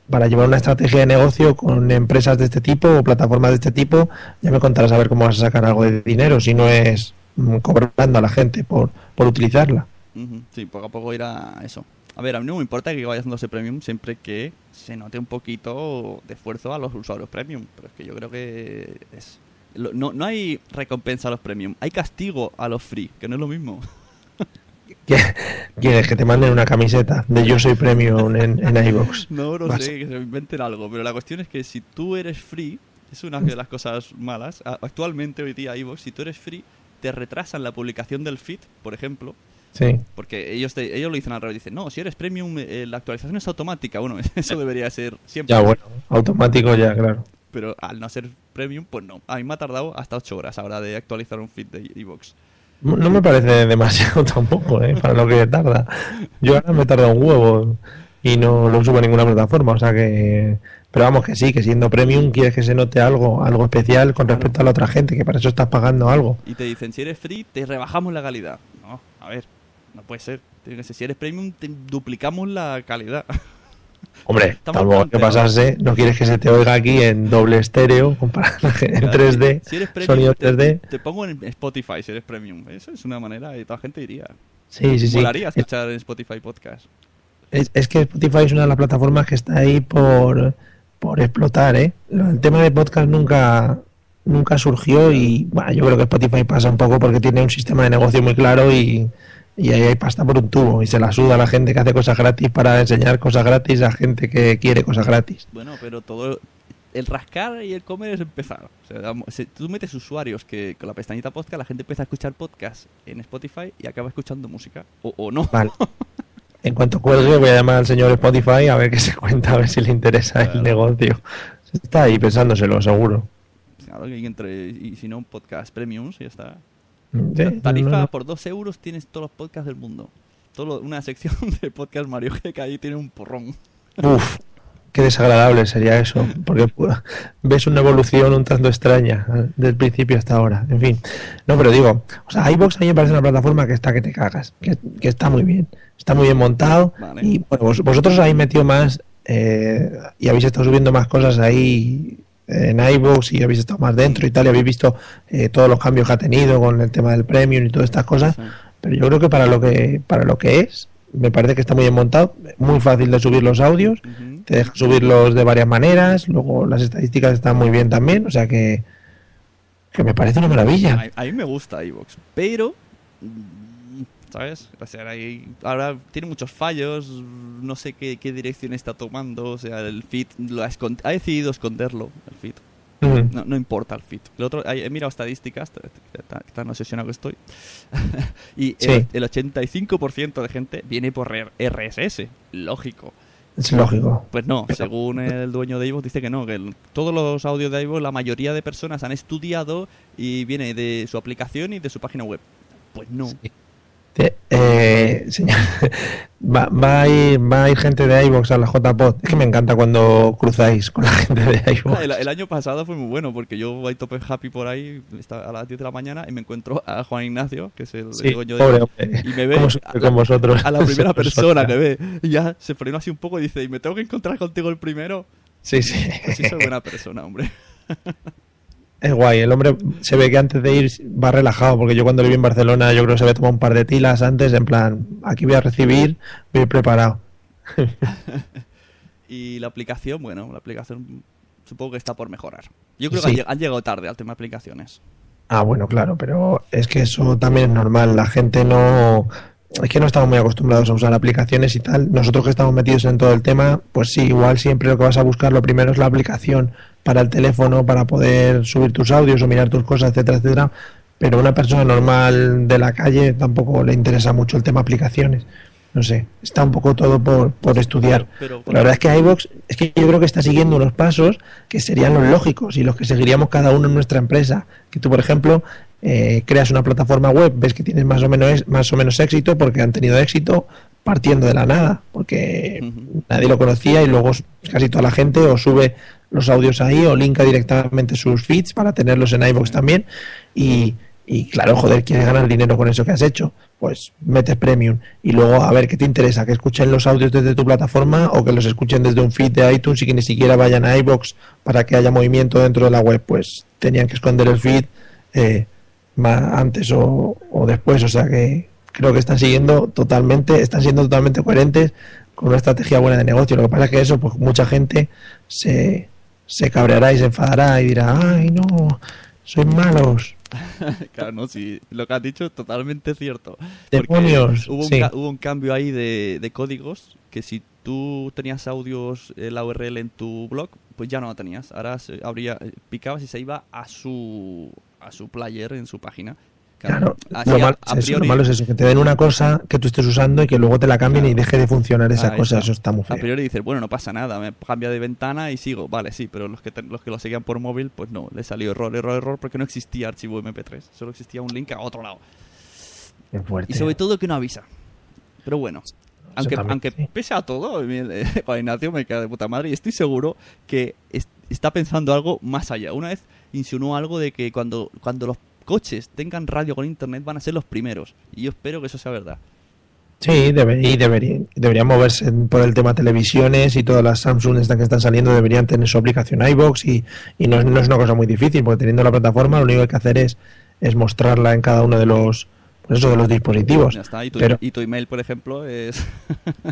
para llevar una estrategia de negocio con empresas de este tipo o plataformas de este tipo, ya me contarás a ver cómo vas a sacar algo de dinero si no es mm, cobrando a la gente por, por utilizarla.
Sí, poco a poco irá eso. A ver, a mí no me importa que vaya haciéndose premium siempre que se note un poquito de esfuerzo a los usuarios premium. Pero es que yo creo que es... no, no hay recompensa a los premium, hay castigo a los free, que no es lo mismo.
¿Quieres que te manden una camiseta de Yo Soy Premium en, en iVoox?
No, no sé, que se inventen algo. Pero la cuestión es que si tú eres free, es una de las cosas malas. Actualmente, hoy día, iVoox, si tú eres free, te retrasan la publicación del feed, por ejemplo.
Sí.
Porque ellos, ellos lo dicen al revés. Dicen, no, si eres premium, eh, la actualización es automática. Bueno, eso debería ser siempre.
Ya, bueno, automático ya, claro.
Pero al no ser premium, pues no. A mí me ha tardado hasta 8 horas ahora de actualizar un feed de iVoox.
No me parece demasiado tampoco, ¿eh? Para lo que tarda. Yo ahora me tarda un huevo y no lo subo a ninguna plataforma, o sea que... Pero vamos que sí, que siendo premium quieres que se note algo, algo especial con respecto a la otra gente, que para eso estás pagando algo.
Y te dicen, si eres free, te rebajamos la calidad. No, a ver, no puede ser. Si eres premium, te duplicamos la calidad.
Hombre, tampoco que pasarse, no quieres que se te oiga aquí en doble estéreo, en 3D,
si eres premium, sonido 3D. Te, pongo en Spotify si eres premium. Eso es una manera y toda la gente diría.
Sí, sí, sí.
Molaría escuchar en Spotify podcast.
Es, es, que Spotify es una de las plataformas que está ahí por, por explotar, ¿eh? El tema de podcast nunca nunca surgió y bueno, yo creo que Spotify pasa un poco porque tiene un sistema de negocio muy claro y y ahí hay pasta por un tubo y se la suda a la gente que hace cosas gratis para enseñar cosas gratis a gente que quiere cosas gratis.
Bueno, pero todo el rascar y el comer es empezar. O sea, tú metes usuarios que con la pestañita podcast la gente empieza a escuchar podcast en Spotify y acaba escuchando música. O, no.
Vale. En cuanto cuelgue voy a llamar al señor Spotify a ver qué se cuenta, a ver si le interesa el negocio. Está ahí pensándoselo, seguro.
Claro, y, entre, y si no, un podcast premium, ya está. Tarifa por 2 euros tienes todos los podcasts del mundo. Todo, una sección de podcast Mario G que ahí tiene un porrón.
Uf, qué desagradable sería eso, porque ves una evolución un tanto extraña del principio hasta ahora. En fin, no, pero digo, o sea, iBox a mí me parece una plataforma que está que te cagas, que, está muy bien, está muy bien montado y bueno, vosotros habéis metido más eh, y habéis estado subiendo más cosas ahí en iVoox y habéis estado más dentro y tal, y habéis visto eh, todos los cambios que ha tenido con el tema del premium y todas estas cosas. Pero yo creo que para lo que para lo que es, me parece que está muy bien montado, muy fácil de subir los audios, te deja subirlos de varias maneras, luego las estadísticas están muy bien también, o sea que, que me parece una maravilla.
A, mí me gusta iVoox, pero ¿sabes? O sea, ahora tiene muchos fallos, no sé qué, dirección está tomando, o sea, el fit lo ha, ha decidido esconderlo, el fit. No, no, importa el fit. El otro, he mirado estadísticas, tan obsesionado que estoy, y el, 85% de gente viene por RSS, lógico.
Es lógico.
Pues no, según el dueño de iVoox dice que no, que todos los audios de iVoox la mayoría de personas han estudiado y viene de su aplicación y de su página web. Pues no.
Eh, va, va, a ir, va a ir gente de iVox a la JPod. Es que me encanta cuando cruzáis con la gente de iVox.
El, año pasado fue muy bueno porque yo voy tope happy por ahí a las 10 de la mañana y me encuentro a Juan Ignacio, que es el, dueño de. Y me ve
a, con vosotros.
a la primera persona que ve. Y ya se frenó así un poco y dice: ¿Y me tengo que encontrar contigo el primero?
Sí, sí.
Pues sí, soy buena persona, hombre.
Es guay, el hombre se ve que antes de ir va relajado, porque yo cuando viví en Barcelona yo creo que se había tomado un par de tilas antes, en plan, aquí voy a recibir, voy preparado.
y la aplicación, bueno, la aplicación supongo que está por mejorar. Yo creo que han llegado tarde al tema de aplicaciones.
Ah, bueno, claro, pero es que eso también es normal, la gente no es que no estamos muy acostumbrados a usar aplicaciones y tal. Nosotros que estamos metidos en todo el tema, pues sí, igual siempre lo que vas a buscar lo primero es la aplicación para el teléfono, para poder subir tus audios o mirar tus cosas, etcétera, etcétera. Pero a una persona normal de la calle tampoco le interesa mucho el tema aplicaciones. No sé, está un poco todo por, por estudiar. Pero, la verdad es que iVox, es que yo creo que está siguiendo unos pasos que serían los lógicos y los que seguiríamos cada uno en nuestra empresa. Que tú, por ejemplo, eh, creas una plataforma web, ves que tienes más o menos más o menos éxito porque han tenido éxito partiendo de la nada, porque nadie lo conocía y luego casi toda la gente o sube los audios ahí o linka directamente sus feeds para tenerlos en iVoox también. Y, y claro, joder, quieres ganar dinero con eso que has hecho, pues metes premium. Y luego a ver qué te interesa, que escuchen los audios desde tu plataforma o que los escuchen desde un feed de iTunes y que ni siquiera vayan a iVoox para que haya movimiento dentro de la web, pues tenían que esconder el feed eh, antes o, después. O sea que creo que están siguiendo totalmente, están siendo totalmente coherentes con una estrategia buena de negocio. Lo que pasa es que eso, pues mucha gente se, se cabreará y se enfadará y dirá, ay no, sois malos.
claro, no, sí, lo que has dicho es totalmente cierto.
Demonios.
Hubo un,
sí.
ca- hubo un cambio ahí de, de códigos que si tú tenías audios, eh, la URL en tu blog, pues ya no la tenías. Ahora se habría, eh, picabas y se iba a su, a su player en su página.
Claro, lo,
a-
malo
a
es eso, lo
priori-
malo es eso, que te den una cosa que tú estés usando y que luego te la cambien y deje de funcionar esa
Ahí
cosa. Eso está muy
A
feo.
priori dices, bueno, no pasa nada, me cambia de ventana y sigo. Vale, sí, pero los que, te- los que lo seguían por móvil, pues no, le salió error, error, error, porque no existía archivo MP3, solo existía un link a otro lado.
Qué fuerte.
Y sobre todo que no avisa. Pero bueno, aunque,
también,
aunque
sí.
pese a todo, Juan Ignacio me queda de puta madre y estoy seguro que es- está pensando algo más allá. Una vez insinuó algo de que cuando, cuando los coches tengan radio con internet van a ser los primeros. Y yo espero que eso sea verdad.
Sí, debe- y debería, deberían moverse por el tema televisiones y todas las Samsung estas que están saliendo deberían tener su aplicación iBox y, y no, es- no es una cosa muy difícil porque teniendo la plataforma lo único que hay que hacer es, es mostrarla en cada uno de los pues eso, de los dispositivos.
Ya está. Y tu,
Pero
y tu email, por ejemplo, es...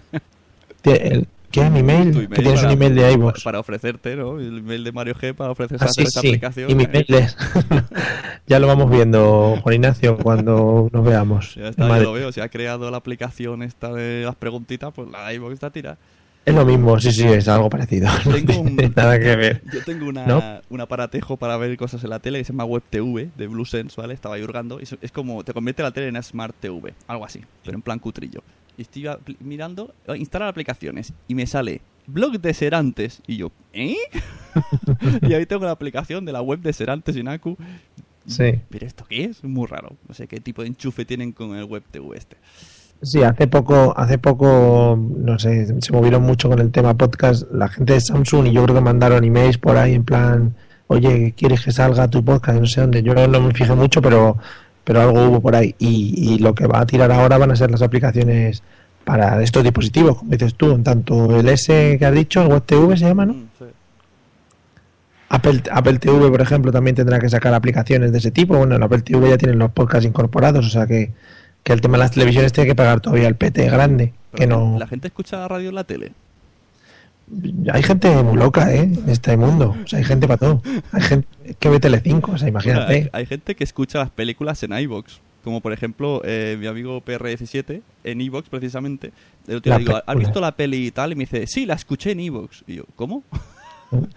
el- ¿qué mi email?
tu
que tienes
para-
un email de iBox.
Para ofrecerte, ¿no? El email de Mario G para ofrecer
Ah,
esa,
sí,
esa
sí.
aplicación.
Y mi mail es- ya lo vamos viendo, Juan Ignacio, cuando nos veamos.
Ya está,
Madrid.
lo veo. Si ha creado la aplicación esta de las preguntitas, pues la iVoox está tira.
Es lo mismo, sí, sí, es algo parecido. No
Tengo un-
nada que ver.
Yo tengo una,
¿No?
un aparatejo para ver cosas en la tele que se llama Web TV de Blue Sense, ¿vale? Estaba ahí hurgando. y Es, es como te convierte la tele en una Smart TV, algo así, pero en plan cutrillo. Y estoy mirando, instalar aplicaciones y me sale blog de Serantes. Y yo, ¿eh? y ahí tengo la aplicación de la web de Serantes y Naku.
Sí.
¿Pero esto qué es? Muy raro. No sé qué tipo de enchufe tienen con el Web TV este.
Sí, hace poco, hace poco, no sé, se movieron mucho con el tema podcast la gente de Samsung y yo creo que mandaron emails por ahí en plan, oye, ¿quieres que salga tu podcast? No sé dónde. Yo no me fijé mucho, pero, pero algo hubo por ahí. Y, y lo que va a tirar ahora van a ser las aplicaciones para estos dispositivos, como dices tú, en tanto el S que has dicho, el Web TV se llama, ¿no?
Mm, sí.
Apple, Apple TV, por ejemplo, también tendrá que sacar aplicaciones de ese tipo. Bueno, en Apple TV ya tienen los podcasts incorporados, o sea que, que el tema de las televisiones tiene que pagar todavía el PT grande, que no...
La gente escucha radio en la tele.
Hay gente muy loca, ¿eh? En este mundo. O sea, hay gente para todo. Hay gente que ve Telecinco, o sea, imagínate.
hay gente que escucha las películas en iVoox. Como por ejemplo, eh, mi amigo PR17, en iVoox precisamente. Día
La
digo, ¿has visto la peli y tal? Y me dice, sí, la escuché en iVoox. Y yo, ¿cómo?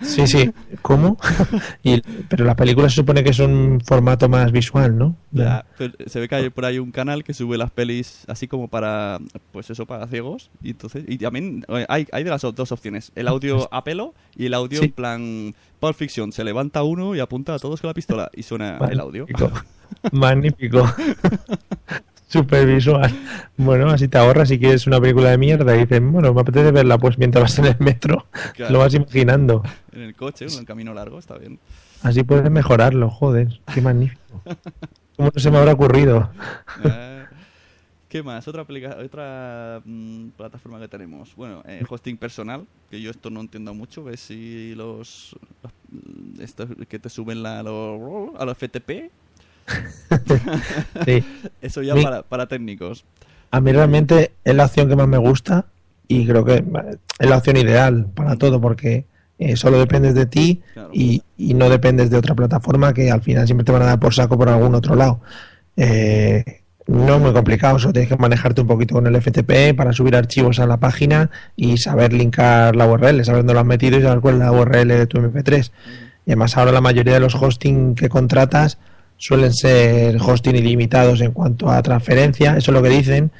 Sí, sí. ¿Cómo? Y, pero las películas se supone que es un formato más visual, ¿no?
Ya, se ve que hay por ahí un canal que sube las pelis así como para, pues eso, para ciegos. Y entonces, y también eh, hay, hay de las dos opciones, el audio a pelo y el audio
Sí.
en plan Pulp Fiction. Se levanta uno y apunta a todos con la pistola y suena el audio.
Magnífico. Super visual. Bueno, así te ahorras si quieres una película de mierda y dices, bueno, me apetece verla pues mientras vas en el metro.
Claro.
Lo vas imaginando.
En el coche, en el camino largo, está bien.
Así puedes mejorarlo, joder. Qué magnífico. ¿Cómo no se me habrá ocurrido?
Eh, ¿Qué más? Otra, otra mm, plataforma que tenemos. Bueno, eh, hosting personal, que yo esto no entiendo mucho. Ves si los, los- estos que te suben la, los, a los FTP.
Sí.
Eso ya
Mi-
para, para técnicos.
A mí realmente es la opción que más me gusta y creo que es la opción ideal para todo porque eh, solo dependes de ti
Claro.
y, y no dependes de otra plataforma que al final siempre te van a dar por saco por algún otro lado. Eh, no es muy complicado, solo tienes que manejarte un poquito con el FTP para subir archivos a la página y saber linkar la URL, saber dónde lo has metido y saber cuál es la URL de tu MP3. Y además ahora la mayoría de los hosting que contratas suelen ser hosting ilimitados en cuanto a transferencia, eso es lo que dicen,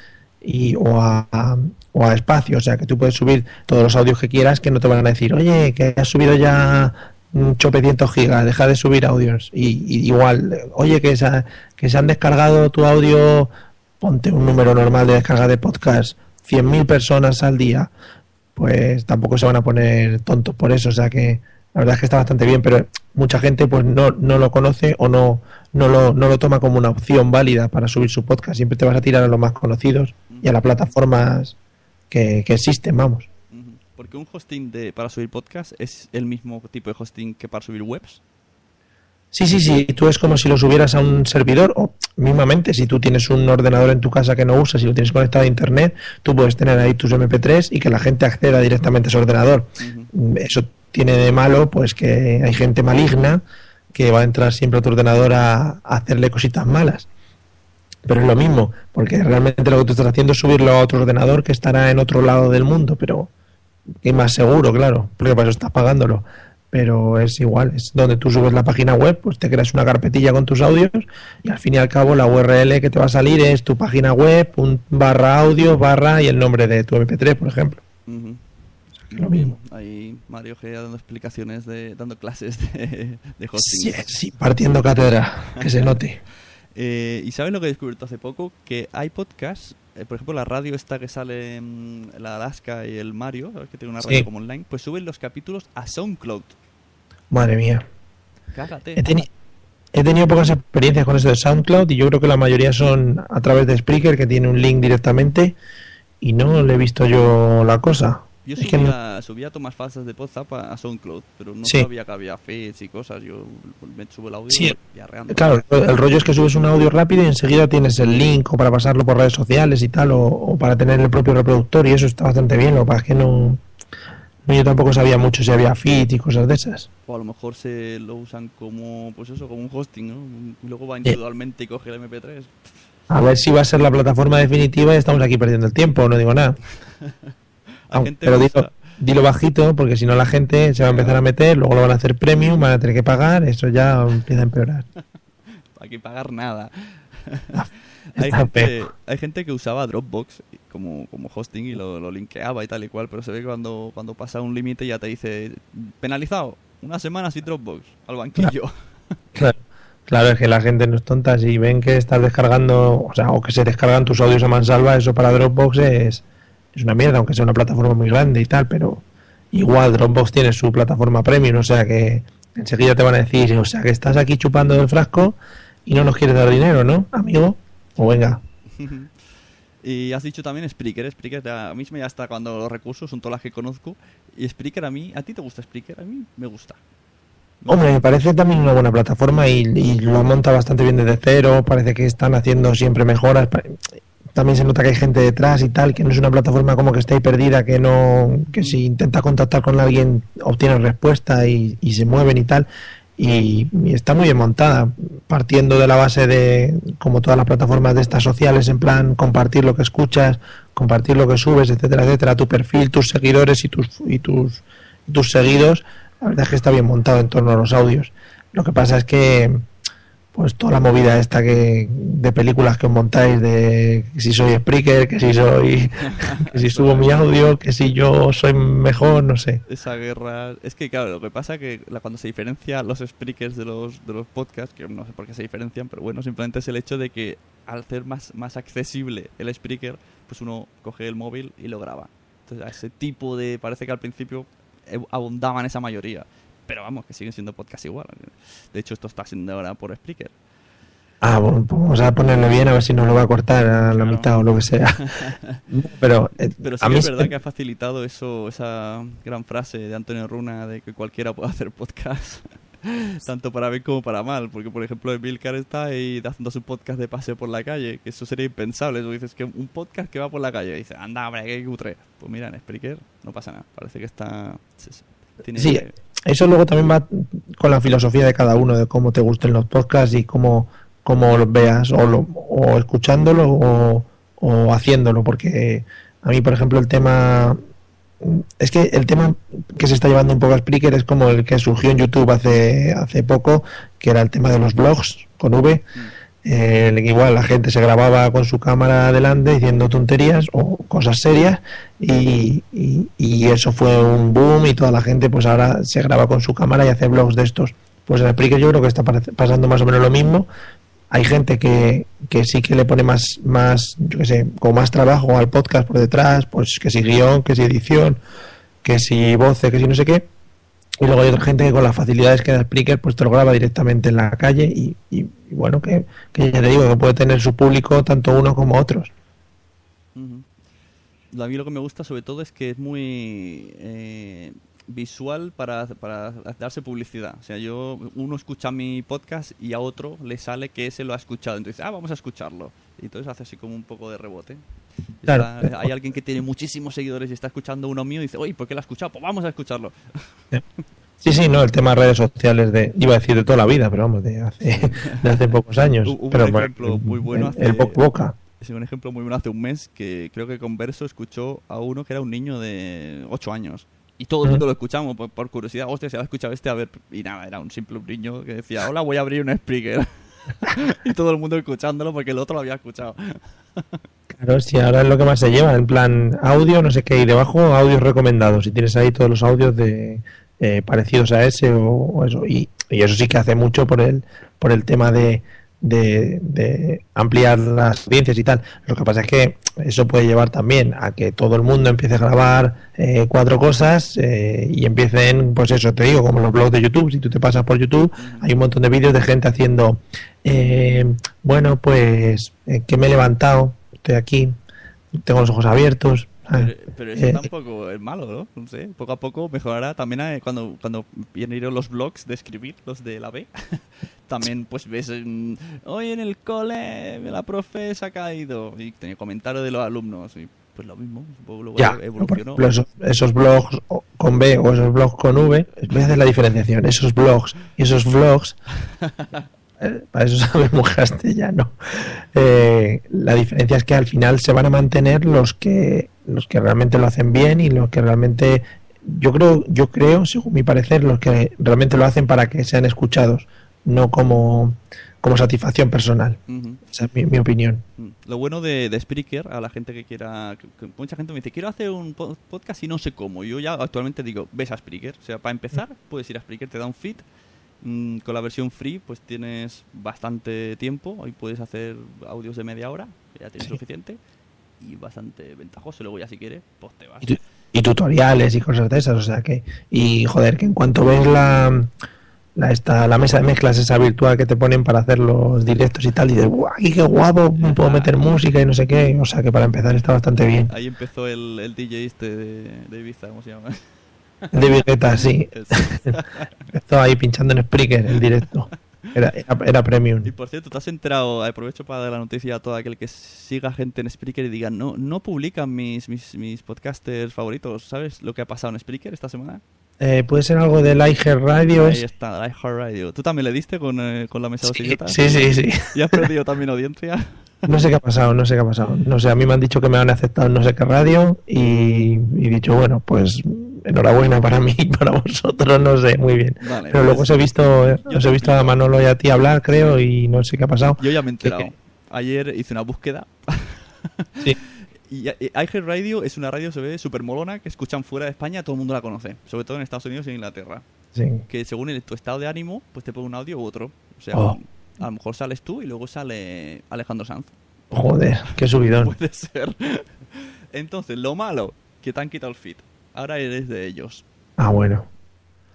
y, o, a, o a espacio, o sea que tú puedes subir todos los audios que quieras que no te van a decir, oye, que has subido ya chopecientos gigas, deja de subir audios. Y, y igual, oye, que se, ha- que se han descargado tu audio, ponte un número normal de descarga de podcast, 100.000 personas al día, pues tampoco se van a poner tontos por eso, o sea que la verdad es que está bastante bien, pero mucha gente pues no, no lo conoce o no, no, lo, no lo toma como una opción válida para subir su podcast, siempre te vas a tirar a los más conocidos y a las plataformas que, que existen, vamos.
Porque un hosting de, para subir podcast es el mismo tipo de hosting que para subir webs.
Sí, sí, sí, tú es como si lo subieras a un servidor o mismamente si tú tienes un ordenador en tu casa que no usas y lo tienes conectado a internet, tú puedes tener ahí tus MP3 y que la gente acceda directamente a ese ordenador. Eso tiene de malo pues que hay gente maligna que va a entrar siempre a tu ordenador a, hacerle cositas malas. Pero es lo mismo, porque realmente lo que tú estás haciendo es subirlo a otro ordenador que estará en otro lado del mundo, pero es más seguro, claro, porque para eso estás pagándolo. Pero es igual, es donde tú subes la página web, pues te creas una carpetilla con tus audios y al fin y al cabo la URL que te va a salir es tu página web, un barra audio, barra y el nombre de tu MP3, por ejemplo. Lo mismo.
Ahí Mario G dando explicaciones, de, dando clases de, de
Sí,
hosting.
sí, partiendo cátedra, que se note.
Eh, ¿Y sabes lo que he descubierto hace poco? Que hay podcasts, eh, por ejemplo, la radio esta que sale mm, la Alaska y el Mario, ¿sabes? que tiene una radio
Sí.
como online, pues suben los capítulos a SoundCloud.
Madre mía.
Cágate.
He, teni- he tenido pocas experiencias con eso de SoundCloud y yo creo que la mayoría son a través de Spreaker, que tiene un link directamente y no le he visto yo la cosa.
Yo
Es que no-
subía, subía tomas falsas de WhatsApp a, SoundCloud, pero no
Sí.
sabía que había feeds y cosas. Yo me subo el audio
Sí.
y arreando.
Claro, el rollo es que subes un audio rápido y enseguida tienes el link o para pasarlo por redes sociales y tal, o, o para tener el propio reproductor y eso está bastante bien. Lo que pasa es que no, no, yo tampoco sabía mucho si había feed y cosas de esas.
O a lo mejor se lo usan como, pues eso, como un hosting, ¿no? Y luego va individualmente y coge el MP3.
A ver si va a ser la plataforma definitiva y estamos aquí perdiendo el tiempo, no digo nada.
Gente
pero dilo, dilo bajito, porque si no la gente se va a empezar a meter, luego lo van a hacer premium, van a tener que pagar, eso ya empieza a empeorar.
hay que pagar nada. Hay, gente, hay gente que usaba Dropbox como, como hosting y lo, lo linkeaba y tal y cual, pero se ve que cuando, cuando pasa un límite ya te dice penalizado, una semana sin Dropbox, al banquillo.
Claro, claro, es que la gente no es tonta. Si ven que estás descargando, o sea, o que se descargan tus audios a mansalva, eso para Dropbox es, es una mierda, aunque sea una plataforma muy grande y tal, pero igual Dropbox tiene su plataforma premium, o sea que enseguida te van a decir, o sea, que estás aquí chupando del frasco y no nos quieres dar dinero, ¿no, amigo? O venga.
y has dicho también Spreaker. Spreaker a mí me ya está cuando los recursos son todas las que conozco. Y Spreaker a mí, ¿a ti te gusta Spreaker? A mí me gusta.
Hombre, me parece también una buena plataforma y, y lo monta bastante bien desde cero. Parece que están haciendo siempre mejoras. También se nota que hay gente detrás y tal, que no es una plataforma como que está ahí perdida, que no, que si intenta contactar con alguien obtiene respuesta y, y se mueven y tal. Y, está muy bien montada, partiendo de la base de, como todas las plataformas de estas sociales, en plan compartir lo que escuchas, compartir lo que subes, etcétera, etcétera, tu perfil, tus seguidores y tus, y tus, y tus seguidos. La verdad es que está bien montado en torno a los audios. Lo que pasa es que, pues toda la movida esta que de películas que os montáis de que si soy Spreaker, que si soy, que si subo mi audio, que si yo soy mejor, no sé.
Esa guerra. Es que, claro, lo que pasa que la- cuando se diferencia los Spreakers de los, de los podcasts, que no sé por qué se diferencian, pero bueno, simplemente es el hecho de que al ser más, más accesible el Spreaker, pues uno coge el móvil y lo graba. Entonces, a ese tipo de. Parece que al principio eh, abundaban esa mayoría. Pero vamos, que siguen siendo podcasts igual. De hecho, esto está siendo ahora por Spreaker.
Ah, bueno, pues vamos a ponerle bien a ver si nos lo va a cortar a la
Claro.
mitad o lo que sea. Pero, eh,
Pero sí
a
que
mí
es verdad que ha facilitado eso, esa gran frase de Antonio Runa de que cualquiera puede hacer podcast, tanto para bien como para mal. Porque, por ejemplo, Emilcar está ahí haciendo su podcast de paseo por la calle, que eso sería impensable. Tú dices que un podcast que va por la calle, y dices, anda, hombre, qué cutre. Pues mira, en Spreaker no pasa nada, parece que está. sí, tiene-
Sí, eso luego también va con la filosofía de cada uno, de cómo te gusten los podcasts y cómo, cómo los veas, o, lo- o escuchándolo o, haciéndolo, porque a mí, por ejemplo, el tema... Es que el tema que se está llevando un poco a Spreaker es como el que surgió en YouTube hace, hace poco, que era el tema de los blogs con V. eh, igual la gente se grababa con su cámara adelante diciendo tonterías o cosas serias y, eso fue un boom y toda la gente pues ahora se graba con su cámara y hace blogs de estos. Pues en Spreaker yo creo que está pasando más o menos lo mismo. Hay gente que, que sí que le pone más, más, yo qué sé, con más trabajo al podcast por detrás, pues que si guion, que si edición, que si voces, que si no sé qué. Y luego hay otra gente que con las facilidades que da Spreaker, pues te lo graba directamente en la calle y, bueno, que, ya te digo, que puede tener su público tanto uno como otros.
Ujú. A mí lo que me gusta sobre todo es que es muy eh, visual para, para darse publicidad. O sea, yo uno escucha mi podcast y a otro le sale que ese lo ha escuchado. Entonces, ah, vamos a escucharlo. Y entonces hace así como un poco de rebote.
Claro.
Está- hay alguien que tiene muchísimos seguidores y está escuchando uno mío y dice, oye, ¿por qué lo ha escuchado? Pues vamos a escucharlo.
Sí, sí, no, el tema de redes sociales de, iba a decir de toda la vida, pero vamos, de hace, de hace pocos años.
Un
pero
ejemplo
bueno,
muy bueno
El, el
hace-
boca boca.
Es un ejemplo muy bueno hace un mes que creo que Converso escuchó a uno que era un niño de 8 años. Y todo el mundo lo escuchamos por, por curiosidad. Hostia, se ha escuchado este a ver. Y nada, era un simple niño que decía, hola, voy a abrir un Spreaker. y todo el mundo escuchándolo porque el otro lo había escuchado.
Claro, si ahora es lo que más se lleva, en plan audio, no sé qué, y debajo audios recomendados. Y tienes ahí todos los audios de eh, parecidos a ese o, o eso. Y, y eso sí que hace mucho por el, por el tema de, de, de ampliar las audiencias y tal. Lo que pasa es que eso puede llevar también a que todo el mundo empiece a grabar eh, cuatro cosas eh, y empiecen, pues eso te digo, como los blogs de YouTube. Si tú te pasas por YouTube, hay un montón de vídeos de gente haciendo, eh, bueno, pues eh, que me he levantado, estoy aquí, tengo los ojos abiertos. ¿sabes?
Pero, pero eso
Eh,
tampoco es malo, ¿no? No sé, poco a poco mejorará. También eh, cuando, cuando vienen los blogs de escribir, los de la B, también pues ves, hoy en el cole la profe se ha caído y tenía comentarios de los alumnos y pues lo mismo, luego
Ya, por
evolucionó.
ejemplo, esos, esos blogs con B o esos blogs con V, voy a hacer la diferenciación. Esos blogs y esos vlogs, eh, para eso sabemos castellano. Eh, la diferencia es que al final se van a mantener los que los que realmente lo hacen bien y los que realmente yo creo yo creo según mi parecer los que realmente lo hacen para que sean escuchados no como como satisfacción personal esa es mi, mi opinión
Mm. Lo bueno de, de Spreaker, a la gente que quiera. que- que mucha gente me dice, quiero hacer un po- podcast y no sé cómo. Yo ya actualmente digo, ves a Spreaker. O sea, para empezar, puedes ir a Spreaker, te da un feed. Mm, con la versión free, pues tienes bastante tiempo. Y puedes hacer audios de media hora, que ya tienes suficiente. Y bastante ventajoso. Luego, ya si quieres, pues te vas.
y, tu- y tutoriales y cosas de esas o sea que y joder que en cuanto ves la la, esta, la mesa de mezclas esa virtual que te ponen para hacer los directos y tal y dices guau qué guapo puedo meter música y no sé qué o sea que para empezar está bastante bien
Ahí empezó el, el DJ este de, de Ibiza, ¿cómo se llama?
de Vigueta sí estaba ahí pinchando en Spreaker el directo era, era, era premium
Y por cierto, ¿te has enterado? Aprovecho para dar la noticia a todo aquel que siga gente en Spreaker y diga, no, no publican mis, mis, mis podcasters favoritos. ¿Sabes lo que ha pasado en Spreaker esta semana?
Eh, puede ser algo del iHeart Radio
Ahí
es-
está, la iHeartRadio. ¿Tú también le diste con, eh, con la mesa de los
Sí, sí, sí, sí.
¿Y has perdido también audiencia?
No sé qué ha pasado, no sé qué ha pasado. No sé, a mí me han dicho que me han aceptado en no sé qué radio y, y dicho, bueno, pues enhorabuena para mí y para vosotros, no sé, muy bien.
Vale,
Pero luego
pues,
os he visto, eh,
yo
os he visto a Manolo y a ti hablar, creo, y no sé qué ha pasado.
Yo ya me he
¿Qué-
enterado. Ayer hice una búsqueda.
Sí.
Y eh, iHeartRadio es una radio, se ve, súper molona, que escuchan fuera de España, todo el mundo la conoce. Sobre todo en Estados Unidos y en Inglaterra.
Sí.
que según el- tu estado de ánimo, pues te pone un audio u otro. O sea,
Oh.
a lo mejor sales tú y luego sale Alejandro Sanz.
Joder, qué subidón.
Puede ser. Entonces, lo malo, que te han quitado el feed. Ahora eres de ellos.
Ah, bueno.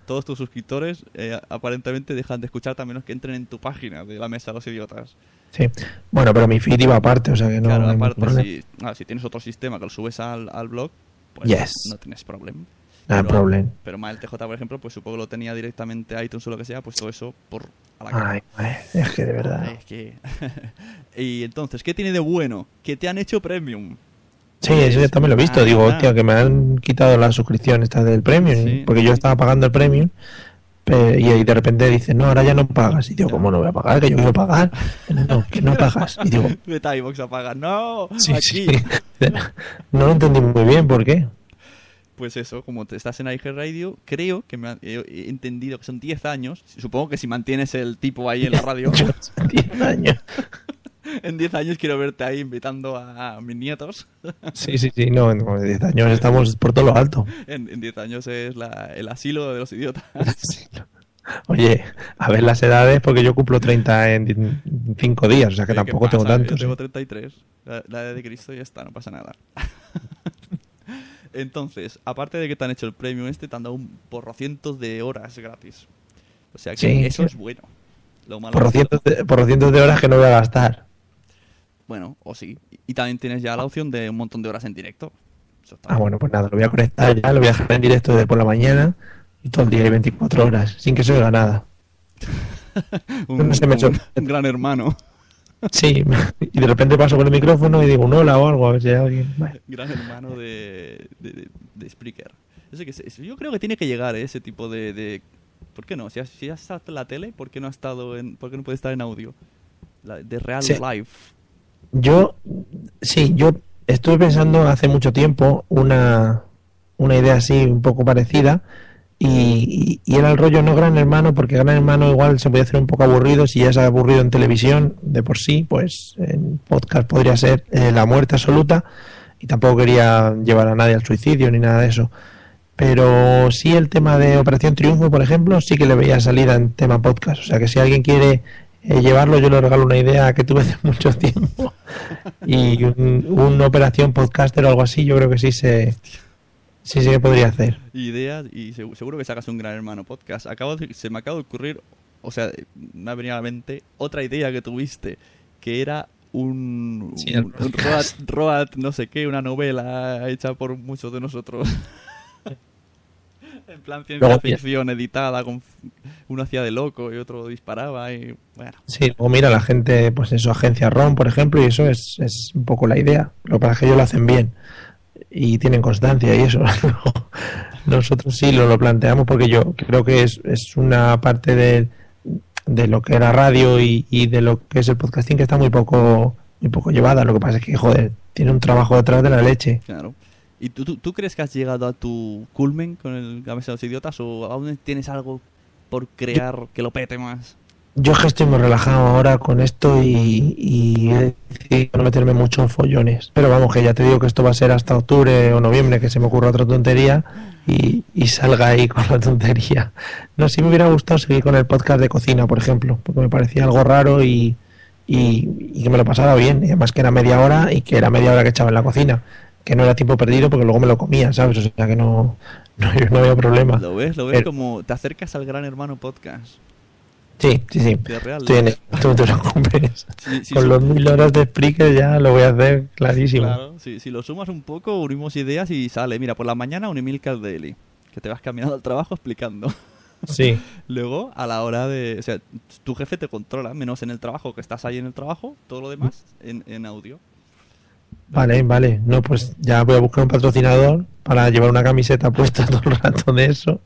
Todos tus suscriptores eh, aparentemente dejan de escucharte a menos que entren en tu página de la mesa de los idiotas.
Sí. Bueno, pero mi feed iba aparte, o sea que no.
claro, aparte, si, ah, si tienes otro sistema que lo subes al, al blog, pues
Yes.
no tienes problema.
No hay
Pero-
problema.
Pero más el TJ, por ejemplo, pues supongo que lo tenía directamente a iTunes o lo que sea, pues todo eso por a la cara.
Ay, es que de verdad.
Ay, es que... y entonces, ¿qué tiene de bueno? Que te han hecho premium.
Sí, eso yo también lo he visto.
Ah,
Digo, hostia, que me han quitado la suscripción esta del premium.
Sí.
Porque yo estaba pagando el premium. Y de repente dicen, no, ahora ya no pagas. Y digo, ¿cómo no voy a pagar? Que yo quiero pagar. No, que no pagas. Y digo,
Vete a iVox a pagar. ¡No!
sí,
aquí.
sí. No lo entendí muy bien, ¿por qué?
Pues eso, como te estás en iHeart Radio, creo que me ha- he, he entendido que son 10 años. Supongo que si mantienes el tipo ahí en la radio,
10 años.
en 10 años quiero verte ahí invitando a, mis nietos.
Sí, sí, sí, no, no, 10 años estamos por todo lo alto.
En, en 10 años es la- el asilo de los idiotas.
Oye, a ver las edades, porque yo cumplo 30 en 5 días, o sea que
¿Qué
tampoco tengo?
Yo
tantos.
Tengo
¿eh?
33. La, la edad de Cristo ya está, no pasa nada. Entonces, aparte de que te han hecho el premium este, te han dado un porrocientos de horas gratis. O sea que
Sí,
eso
sí.
es bueno. Lo malo
Por
es que-
cientos, de, por cientos de horas que no voy a gastar.
Bueno, o sí. Y también tienes ya la opción de un montón de horas en directo. Eso está
Ah, bueno, pues nada, lo voy a conectar ya, lo voy a dejar en directo de por la mañana y todo el día y 24 horas, sin que se oiga nada.
un,
no se me
un-
echó-
un gran hermano.
Sí, y de repente paso con el micrófono y digo un hola o algo, a ver si hay alguien. Bueno,
gran hermano de, de, de- de Spreaker. Eso que yo creo que tiene que llegar ¿eh? ese tipo de, de ¿Por qué no? Si has, si estado en la tele, ¿por qué no has estado en, por qué no puedes estar en audio? La- de real
Sí.
life.
Yo, sí, yo estuve pensando hace mucho tiempo una, una idea así un poco parecida y, y- era el rollo no Gran Hermano porque Gran Hermano igual se podía hacer un poco aburrido si ya es aburrido en televisión de por sí, pues en podcast podría ser eh, la muerte absoluta y tampoco quería llevar a nadie al suicidio ni nada de eso. Pero sí el tema de Operación Triunfo, por ejemplo, sí que le veía salida en tema podcast. O sea que si alguien quiere eh, llevarlo, yo le regalo una idea que tuve hace mucho tiempo. Y un, una operación podcaster o algo así, yo creo que sí se, sí, sí que podría hacer.
Ideas y segu- seguro que sacas un gran hermano podcast. Acabo de- se me acaba de ocurrir, o sea, me ha venido a la mente otra idea que tuviste, que era un,
Sí, el
un, un road, road no sé qué, una novela hecha por muchos de nosotros. en plan ciencia
Luego-
ficción editada, con uno hacía de loco y otro disparaba y bueno.
Sí, o mira, la gente, pues eso, agencia ROM, por ejemplo, y eso es, es un poco la idea. Lo que pasa es que ellos lo hacen bien y tienen constancia y eso. Nosotros sí lo, lo planteamos porque yo creo que es, es una parte de, de lo que era radio y, y de lo que es el podcasting que está muy poco muy poco llevada. Lo que pasa es que, joder, tiene un trabajo detrás de la leche.
Claro. ¿Y tú, tú, tú crees que has llegado a tu culmen con el Gamesa de los Idiotas o aún tienes algo por crear que lo pete más?
Yo es que estoy muy relajado ahora con esto y, y he decidido no meterme mucho en follones. Pero vamos, que ya te digo que esto va a ser hasta octubre o noviembre, que se me ocurra otra tontería y, y salga ahí con la tontería. No, sí me hubiera gustado seguir con el podcast de cocina, por ejemplo, porque me parecía algo raro y, y, y que me lo pasaba bien. Y además que era media hora y que era media hora que echaba en la cocina. Que no era tiempo perdido porque luego me lo comía, ¿sabes? O sea que no, no, no había problema.
¿Lo ves? ¿Lo ves
Pero-
como te acercas al Gran Hermano Podcast?
Sí, sí, sí.
Real.
Estoy en esto, no te preocupes.
Sí, sí,
Con los mil horas de Spreaker ya lo voy a hacer clarísimo.
Claro, si, si lo sumas un poco, unimos ideas y sale. Mira, por la mañana un Emilcar Daily, que te vas caminando al trabajo explicando.
Sí.
Luego, a la hora de... O sea, tu jefe te controla, menos en el trabajo, que estás ahí en el trabajo, todo lo demás en, en audio.
Vale, vale. No, pues ya voy a buscar un patrocinador para llevar una camiseta puesta todo el rato de eso.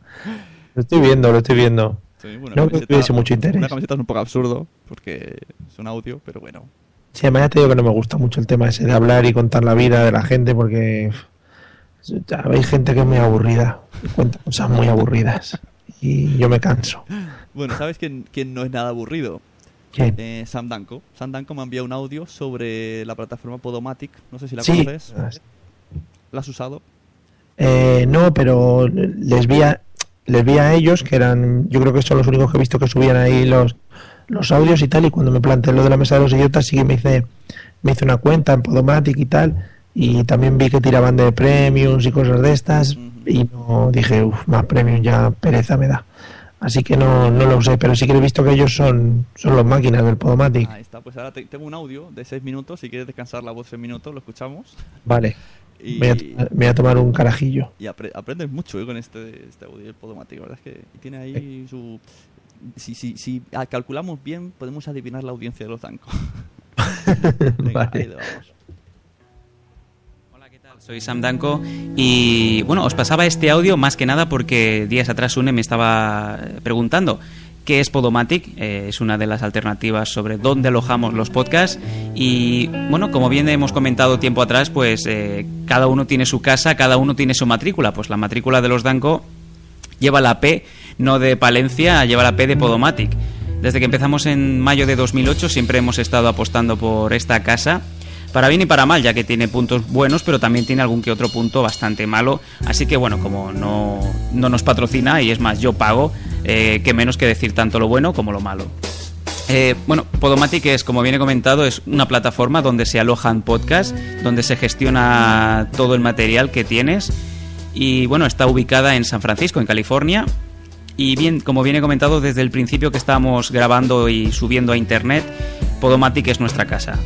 Lo estoy viendo, lo estoy viendo.
Sí, bueno,
no creo que mucho interés.
Una camiseta es un poco absurdo, porque es un audio, pero bueno.
Sí, además ya te digo que no me gusta mucho el tema ese de hablar y contar la vida de la gente porque ya hay gente que es muy aburrida, cuenta cosas muy aburridas y yo me canso.
Bueno, ¿sabes quién, quién no es nada aburrido?
¿Quién?
Eh, Sam Danko. Sam Danko me ha enviado un audio sobre la plataforma Podomatic. No sé si la
Sí.
conoces. ¿La has usado?
Eh, no, pero les vi, a, les vi a ellos, que eran, yo creo que son los únicos que he visto que subían ahí los, los audios y tal, y cuando me planteé lo de la mesa de los idiotas, sí que me hice, me hice una cuenta en Podomatic y tal, y también vi que tiraban de premiums y cosas de estas, y no dije, uff, más premium ya pereza me da. Así que no, no lo usé, pero sí que he visto que ellos son, son los máquinas del Podomatic.
Ahí está. Pues ahora te- tengo un audio de 6 minutos. Si quieres descansar la voz 6 minutos, lo escuchamos.
Vale,
Y,
me voy a, tomar- me voy a tomar un carajillo.
y apre- aprendes mucho eh, con este, este audio del Podomatic. La verdad es que tiene ahí su... Si, si, si calculamos bien, podemos adivinar la audiencia de los Danko. Venga, ahí le vamos.
Soy Sam Danko y bueno, os pasaba este audio más que nada porque días atrás Une me estaba preguntando qué es Podomatic, Eh, es una de las alternativas sobre dónde alojamos los podcasts y bueno, como bien hemos comentado tiempo atrás, pues eh, cada uno tiene su casa, cada uno tiene su matrícula, pues la matrícula de los Danko lleva la P no de Palencia, lleva la P de Podomatic. Desde que empezamos en mayo de 2008 siempre hemos estado apostando por esta casa para bien y para mal, ya que tiene puntos buenos, pero también tiene algún que otro punto bastante malo. Así que bueno, como no, no nos patrocina, y es más, yo pago, eh, que menos que decir tanto lo bueno como lo malo. Eh, bueno, Podomatic es, como bien he comentado, es una plataforma donde se alojan podcasts, donde se gestiona todo el material que tienes. Y bueno, está ubicada en San Francisco, en California. Y bien, como bien he comentado desde el principio que estamos grabando y subiendo a internet, Podomatic es nuestra casa.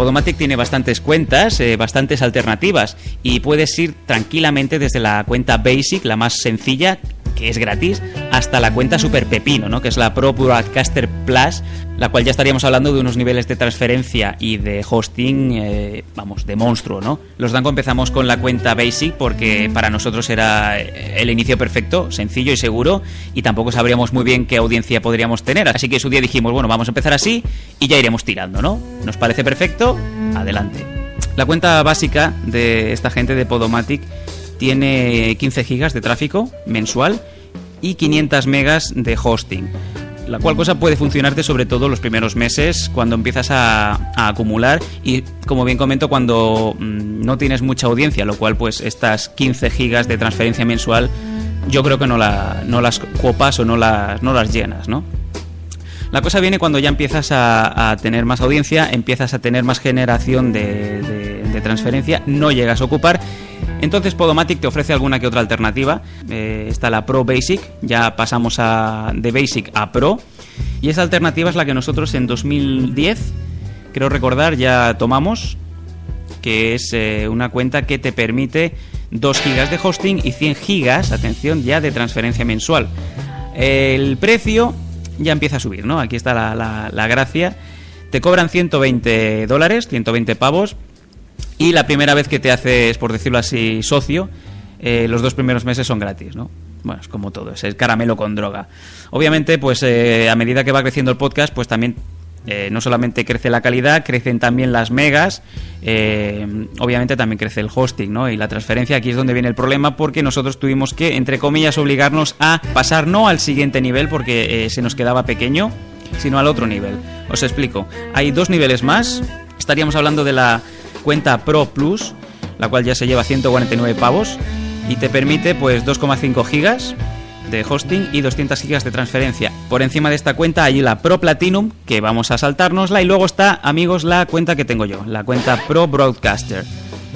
Podomatic tiene bastantes cuentas, eh, bastantes alternativas y puedes ir tranquilamente desde la cuenta Basic, la más sencilla, que es gratis, hasta la cuenta Super Pepino, ¿no? que es la Pro Broadcaster Plus, la cual ya estaríamos hablando de unos niveles de transferencia y de hosting, eh, vamos, de monstruo. ¿no? Los Danco empezamos con la cuenta Basic porque para nosotros era el inicio perfecto, sencillo y seguro, y tampoco sabríamos muy bien qué audiencia podríamos tener. Así que su día dijimos, bueno, vamos a empezar así y ya iremos tirando, ¿no? ¿Nos parece perfecto? Adelante. La cuenta básica de esta gente de Podomatic tiene 15 gigas de tráfico mensual y 500 megas de hosting. La cual cosa puede funcionarte sobre todo los primeros meses cuando empiezas a, acumular y como bien comento cuando mm, no tienes mucha audiencia, lo cual pues estas 15 gigas de transferencia mensual yo creo que no, la, no las copas o no las, no las llenas, ¿no? La cosa viene cuando ya empiezas a, tener más audiencia, empiezas a tener más generación de, transferencia, no llegas a ocupar. Entonces Podomatic te ofrece alguna que otra alternativa. Eh, está la Pro Basic, ya pasamos a, de Basic a Pro. Y esa alternativa es la que nosotros en 2010, creo recordar, ya tomamos, que es eh, una cuenta que te permite 2 gigas de hosting y 100 gigas, atención, ya de transferencia mensual. El precio ya empieza a subir, ¿no? Aquí está la, gracia. Te cobran 120 dólares, 120 pavos, y la primera vez que te haces, por decirlo así, socio, eh, los dos primeros meses son gratis, ¿no? Bueno, es como todo, es el caramelo con droga. Obviamente, pues eh, a medida que va creciendo el podcast, pues también eh, no solamente crece la calidad, crecen también las megas, obviamente también crece el hosting, ¿no? Y la transferencia aquí es donde viene el problema porque nosotros tuvimos que, entre comillas, obligarnos a pasar no al siguiente nivel porque se nos quedaba pequeño, sino al otro nivel. Os explico. Hay dos niveles más. Estaríamos hablando de la cuenta Pro Plus, la cual ya se lleva 149 pavos y te permite pues 2,5 gigas de hosting y 200 gigas de transferencia. Por encima de esta cuenta hay la Pro Platinum, que vamos a saltárnosla, y luego está, amigos, la cuenta que tengo yo, la cuenta Pro Broadcaster.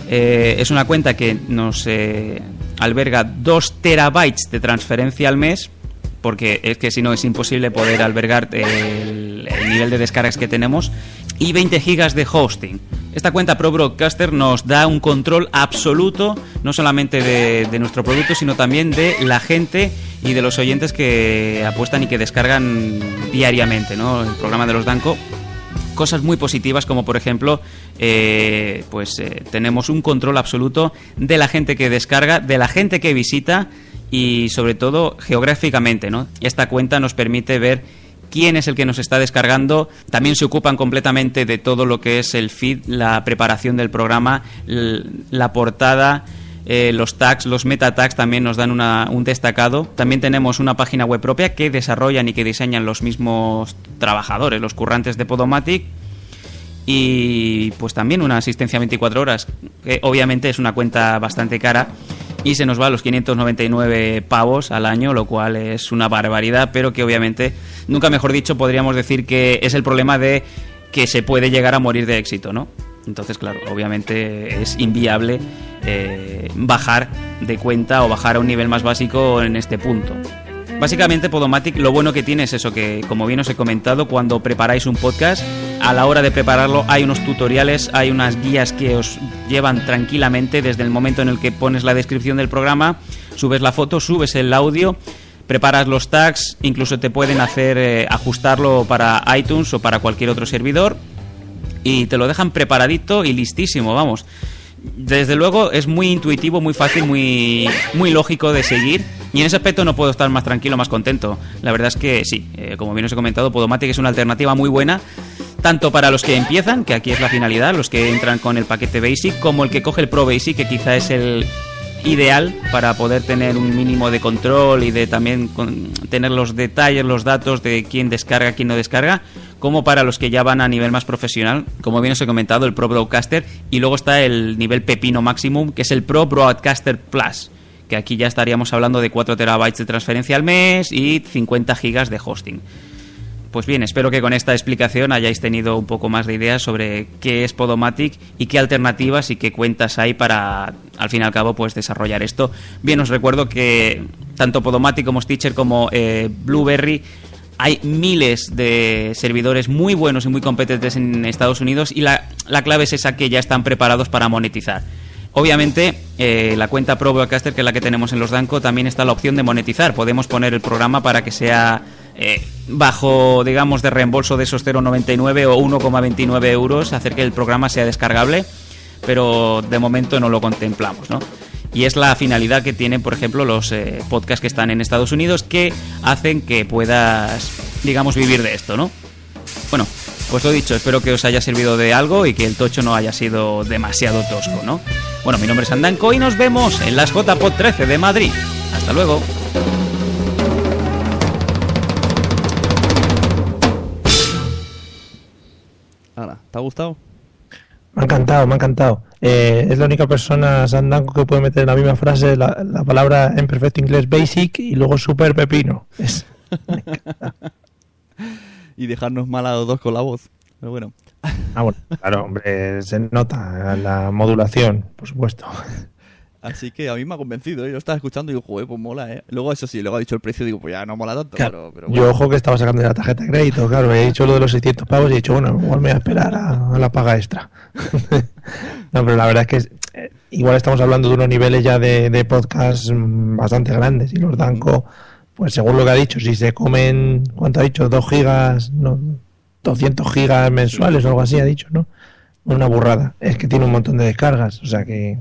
Eh, es una cuenta que nos eh, alberga 2 terabytes de transferencia al mes, porque es que si no es imposible poder albergar el, el nivel de descargas que tenemos, y 20 gigas de hosting. Esta cuenta Pro Broadcaster nos da un control absoluto, no solamente de, nuestro producto, sino también de la gente y de los oyentes que apuestan y que descargan diariamente ¿no? el programa de los Danco. Cosas muy positivas como por ejemplo, eh, pues eh, tenemos un control absoluto de la gente que descarga, de la gente que visita y sobre todo geográficamente. ¿no? Esta cuenta nos permite ver quién es el que nos está descargando. También se ocupan completamente de todo lo que es el feed, la preparación del programa, la portada. Eh, los tags, los meta tags también nos dan un destacado. También tenemos una página web propia que desarrollan y que diseñan los mismos trabajadores, los currantes de Podomatic. Y pues también una asistencia 24 horas, que obviamente es una cuenta bastante cara y se nos va los 599 pavos al año, lo cual es una barbaridad, pero que obviamente, nunca mejor dicho, podríamos decir que es el problema de que se puede llegar a morir de éxito, ¿no? Entonces, claro, obviamente es inviable eh, bajar de cuenta o bajar a un nivel más básico en este punto. Básicamente Podomatic lo bueno que tiene es eso, que como bien os he comentado, cuando preparáis un podcast, a la hora de prepararlo hay unos tutoriales, hay unas guías que os llevan tranquilamente desde el momento en el que pones la descripción del programa, subes la foto, subes el audio, preparas los tags, incluso te pueden hacer eh, ajustarlo para iTunes o para cualquier otro servidor y te lo dejan preparadito y listísimo, vamos desde luego es muy intuitivo, muy fácil, muy, muy lógico de seguir. Y en ese aspecto no puedo estar más tranquilo, más contento. La verdad es que sí, eh, como bien os he comentado, Podomatic es una alternativa muy buena, tanto para los que empiezan, que aquí es la finalidad, los que entran con el paquete Basic, como el que coge el Pro Basic, que quizá es el ideal para poder tener un mínimo de control y de también tener los detalles, los datos de quién descarga, quién no descarga, como para los que ya van a nivel más profesional, como bien os he comentado, el Pro Broadcaster, y luego está el nivel pepino máximo, que es el Pro Broadcaster Plus, que aquí ya estaríamos hablando de 4 terabytes de transferencia al mes y 50 gigas de hosting. Pues bien, espero que con esta explicación hayáis tenido un poco más de ideas sobre qué es Podomatic y qué alternativas y qué cuentas hay para, al fin y al cabo, pues desarrollar esto. Bien, os recuerdo que tanto Podomatic como Stitcher como eh, Blueberry hay miles de servidores muy buenos y muy competentes en Estados Unidos y la, la clave es esa que ya están preparados para monetizar. Obviamente, eh, la cuenta Pro Broadcaster, que es la que tenemos en los Danco, también está la opción de monetizar. Podemos poner el programa para que sea eh, bajo, digamos, de reembolso de esos 0,99 o 1,29 euros, hacer que el programa sea descargable, pero de momento no lo contemplamos, ¿no? Y es la finalidad que tienen, por ejemplo, los eh, podcasts que están en Estados Unidos que hacen que puedas, digamos, vivir de esto, ¿no? Bueno, pues lo dicho, espero que os haya servido de algo y que el tocho no haya sido demasiado tosco, ¿no? Bueno, mi nombre es Andanco y nos vemos en las JPod 13 de Madrid. Hasta luego.
Ahora, ¿te ha gustado?
Me ha encantado, me ha encantado. Eh, es la única persona, Sandanco, que puede meter en la misma frase la, la palabra en perfecto inglés basic y luego super pepino. Es,
y dejarnos mal a los dos con la voz. Pero bueno.
Ah, bueno, claro, hombre, se nota la modulación, por supuesto.
Así que a mí me ha convencido, ¿eh? yo estaba escuchando y digo, joder, pues mola, ¿eh? Luego, eso sí, luego ha dicho el precio, digo, pues ya no mola tanto,
Claro,
pero, pero bueno.
Yo, ojo, que estaba sacando de la tarjeta de crédito, claro, he dicho lo de los 600 pavos y he dicho, bueno, igual me voy a esperar a, a la paga extra. no, pero la verdad es que es- eh, igual estamos hablando de unos niveles ya de, de podcast bastante grandes y los Danco, pues según lo que ha dicho, si se comen, ¿cuánto ha dicho? 2 gigas, no, 200 gigas mensuales o algo así ha dicho, ¿no? Una burrada. Es que tiene un montón de descargas, o sea que...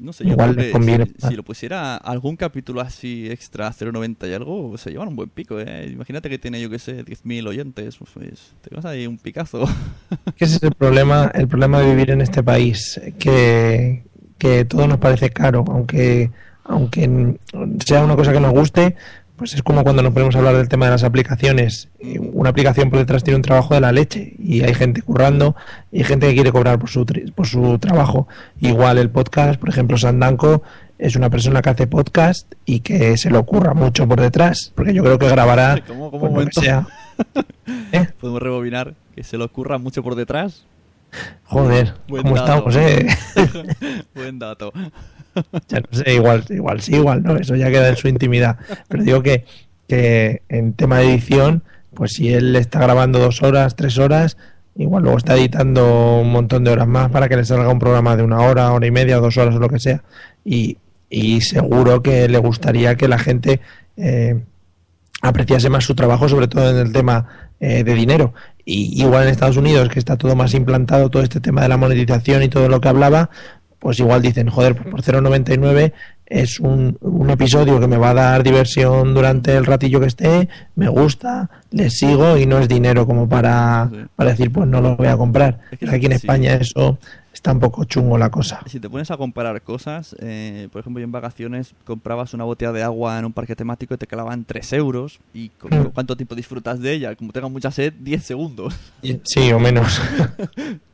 No sé, yo
igual
que
conviene
si, si lo pusiera algún capítulo así extra 0.90 y algo, se llevan un buen pico, ¿eh? Imagínate que tiene, yo que sé, 10.000 oyentes, pues te vas ahí un picazo.
que ese es el problema, el problema de vivir en este país, que, que todo nos parece caro, aunque, aunque sea una cosa que nos guste, pues es como cuando nos ponemos a hablar del tema de las aplicaciones. Eh, Una aplicación por detrás tiene un trabajo de la leche y hay gente currando y hay gente que quiere cobrar por su, por su trabajo. Igual el podcast, por ejemplo, Sandanco es una persona que hace podcast y que se le ocurra mucho por detrás, porque yo creo que grabará
¿Cómo, cómo,
lo que
momento?
sea. ¿Eh?
Podemos rebobinar, que se le ocurra mucho por detrás.
Joder,
Buen
¿cómo
dato.
estamos, eh?
Buen dato.
Ya no sé, igual, igual sí, igual no, eso ya queda en su intimidad. Pero digo que, que en tema de edición, pues si él está grabando dos horas, tres horas, igual luego está editando un montón de horas más para que le salga un programa de una hora, hora y media, dos horas o lo que sea. Y, y seguro que le gustaría que la gente eh, apreciase más su trabajo, sobre todo en el tema eh, de dinero. Y igual en Estados Unidos, que está todo más implantado, todo este tema de la monetización y todo lo que hablaba, pues igual dicen, joder, pues por 0,99 es un, un episodio que me va a dar diversión durante el ratillo que esté, me gusta, le sigo y no es dinero como para, para decir, pues no lo voy a comprar.
Es que
Aquí en
sí.
España eso está un poco chungo la cosa.
Si te pones a comparar cosas, eh, por ejemplo, yo en vacaciones comprabas una botella de agua en un parque temático y te clavaban 3 euros. ¿Y con-
Mm.
cuánto tiempo disfrutas de ella? Como tengas mucha sed, 10 segundos.
Sí, o menos.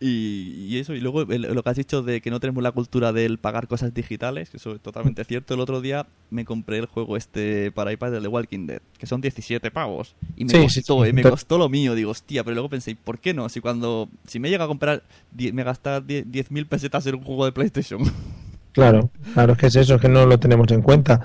Y, y eso, y luego el- lo que has dicho de que no tenemos la cultura del pagar cosas digitales, que eso es totalmente cierto. El otro día me compré el juego este para iPad del The Walking Dead, que son 17 pavos. Y me
Sí,
costó,
sí, sí.
eh, me costó lo mío. Digo, hostia, pero luego pensé, ¿y ¿por qué no? Si cuando, si me llega a comprar, die- me gastar 10 10.000 pesetas en un juego de PlayStation.
Claro, claro, es que es eso, es que no lo tenemos en cuenta.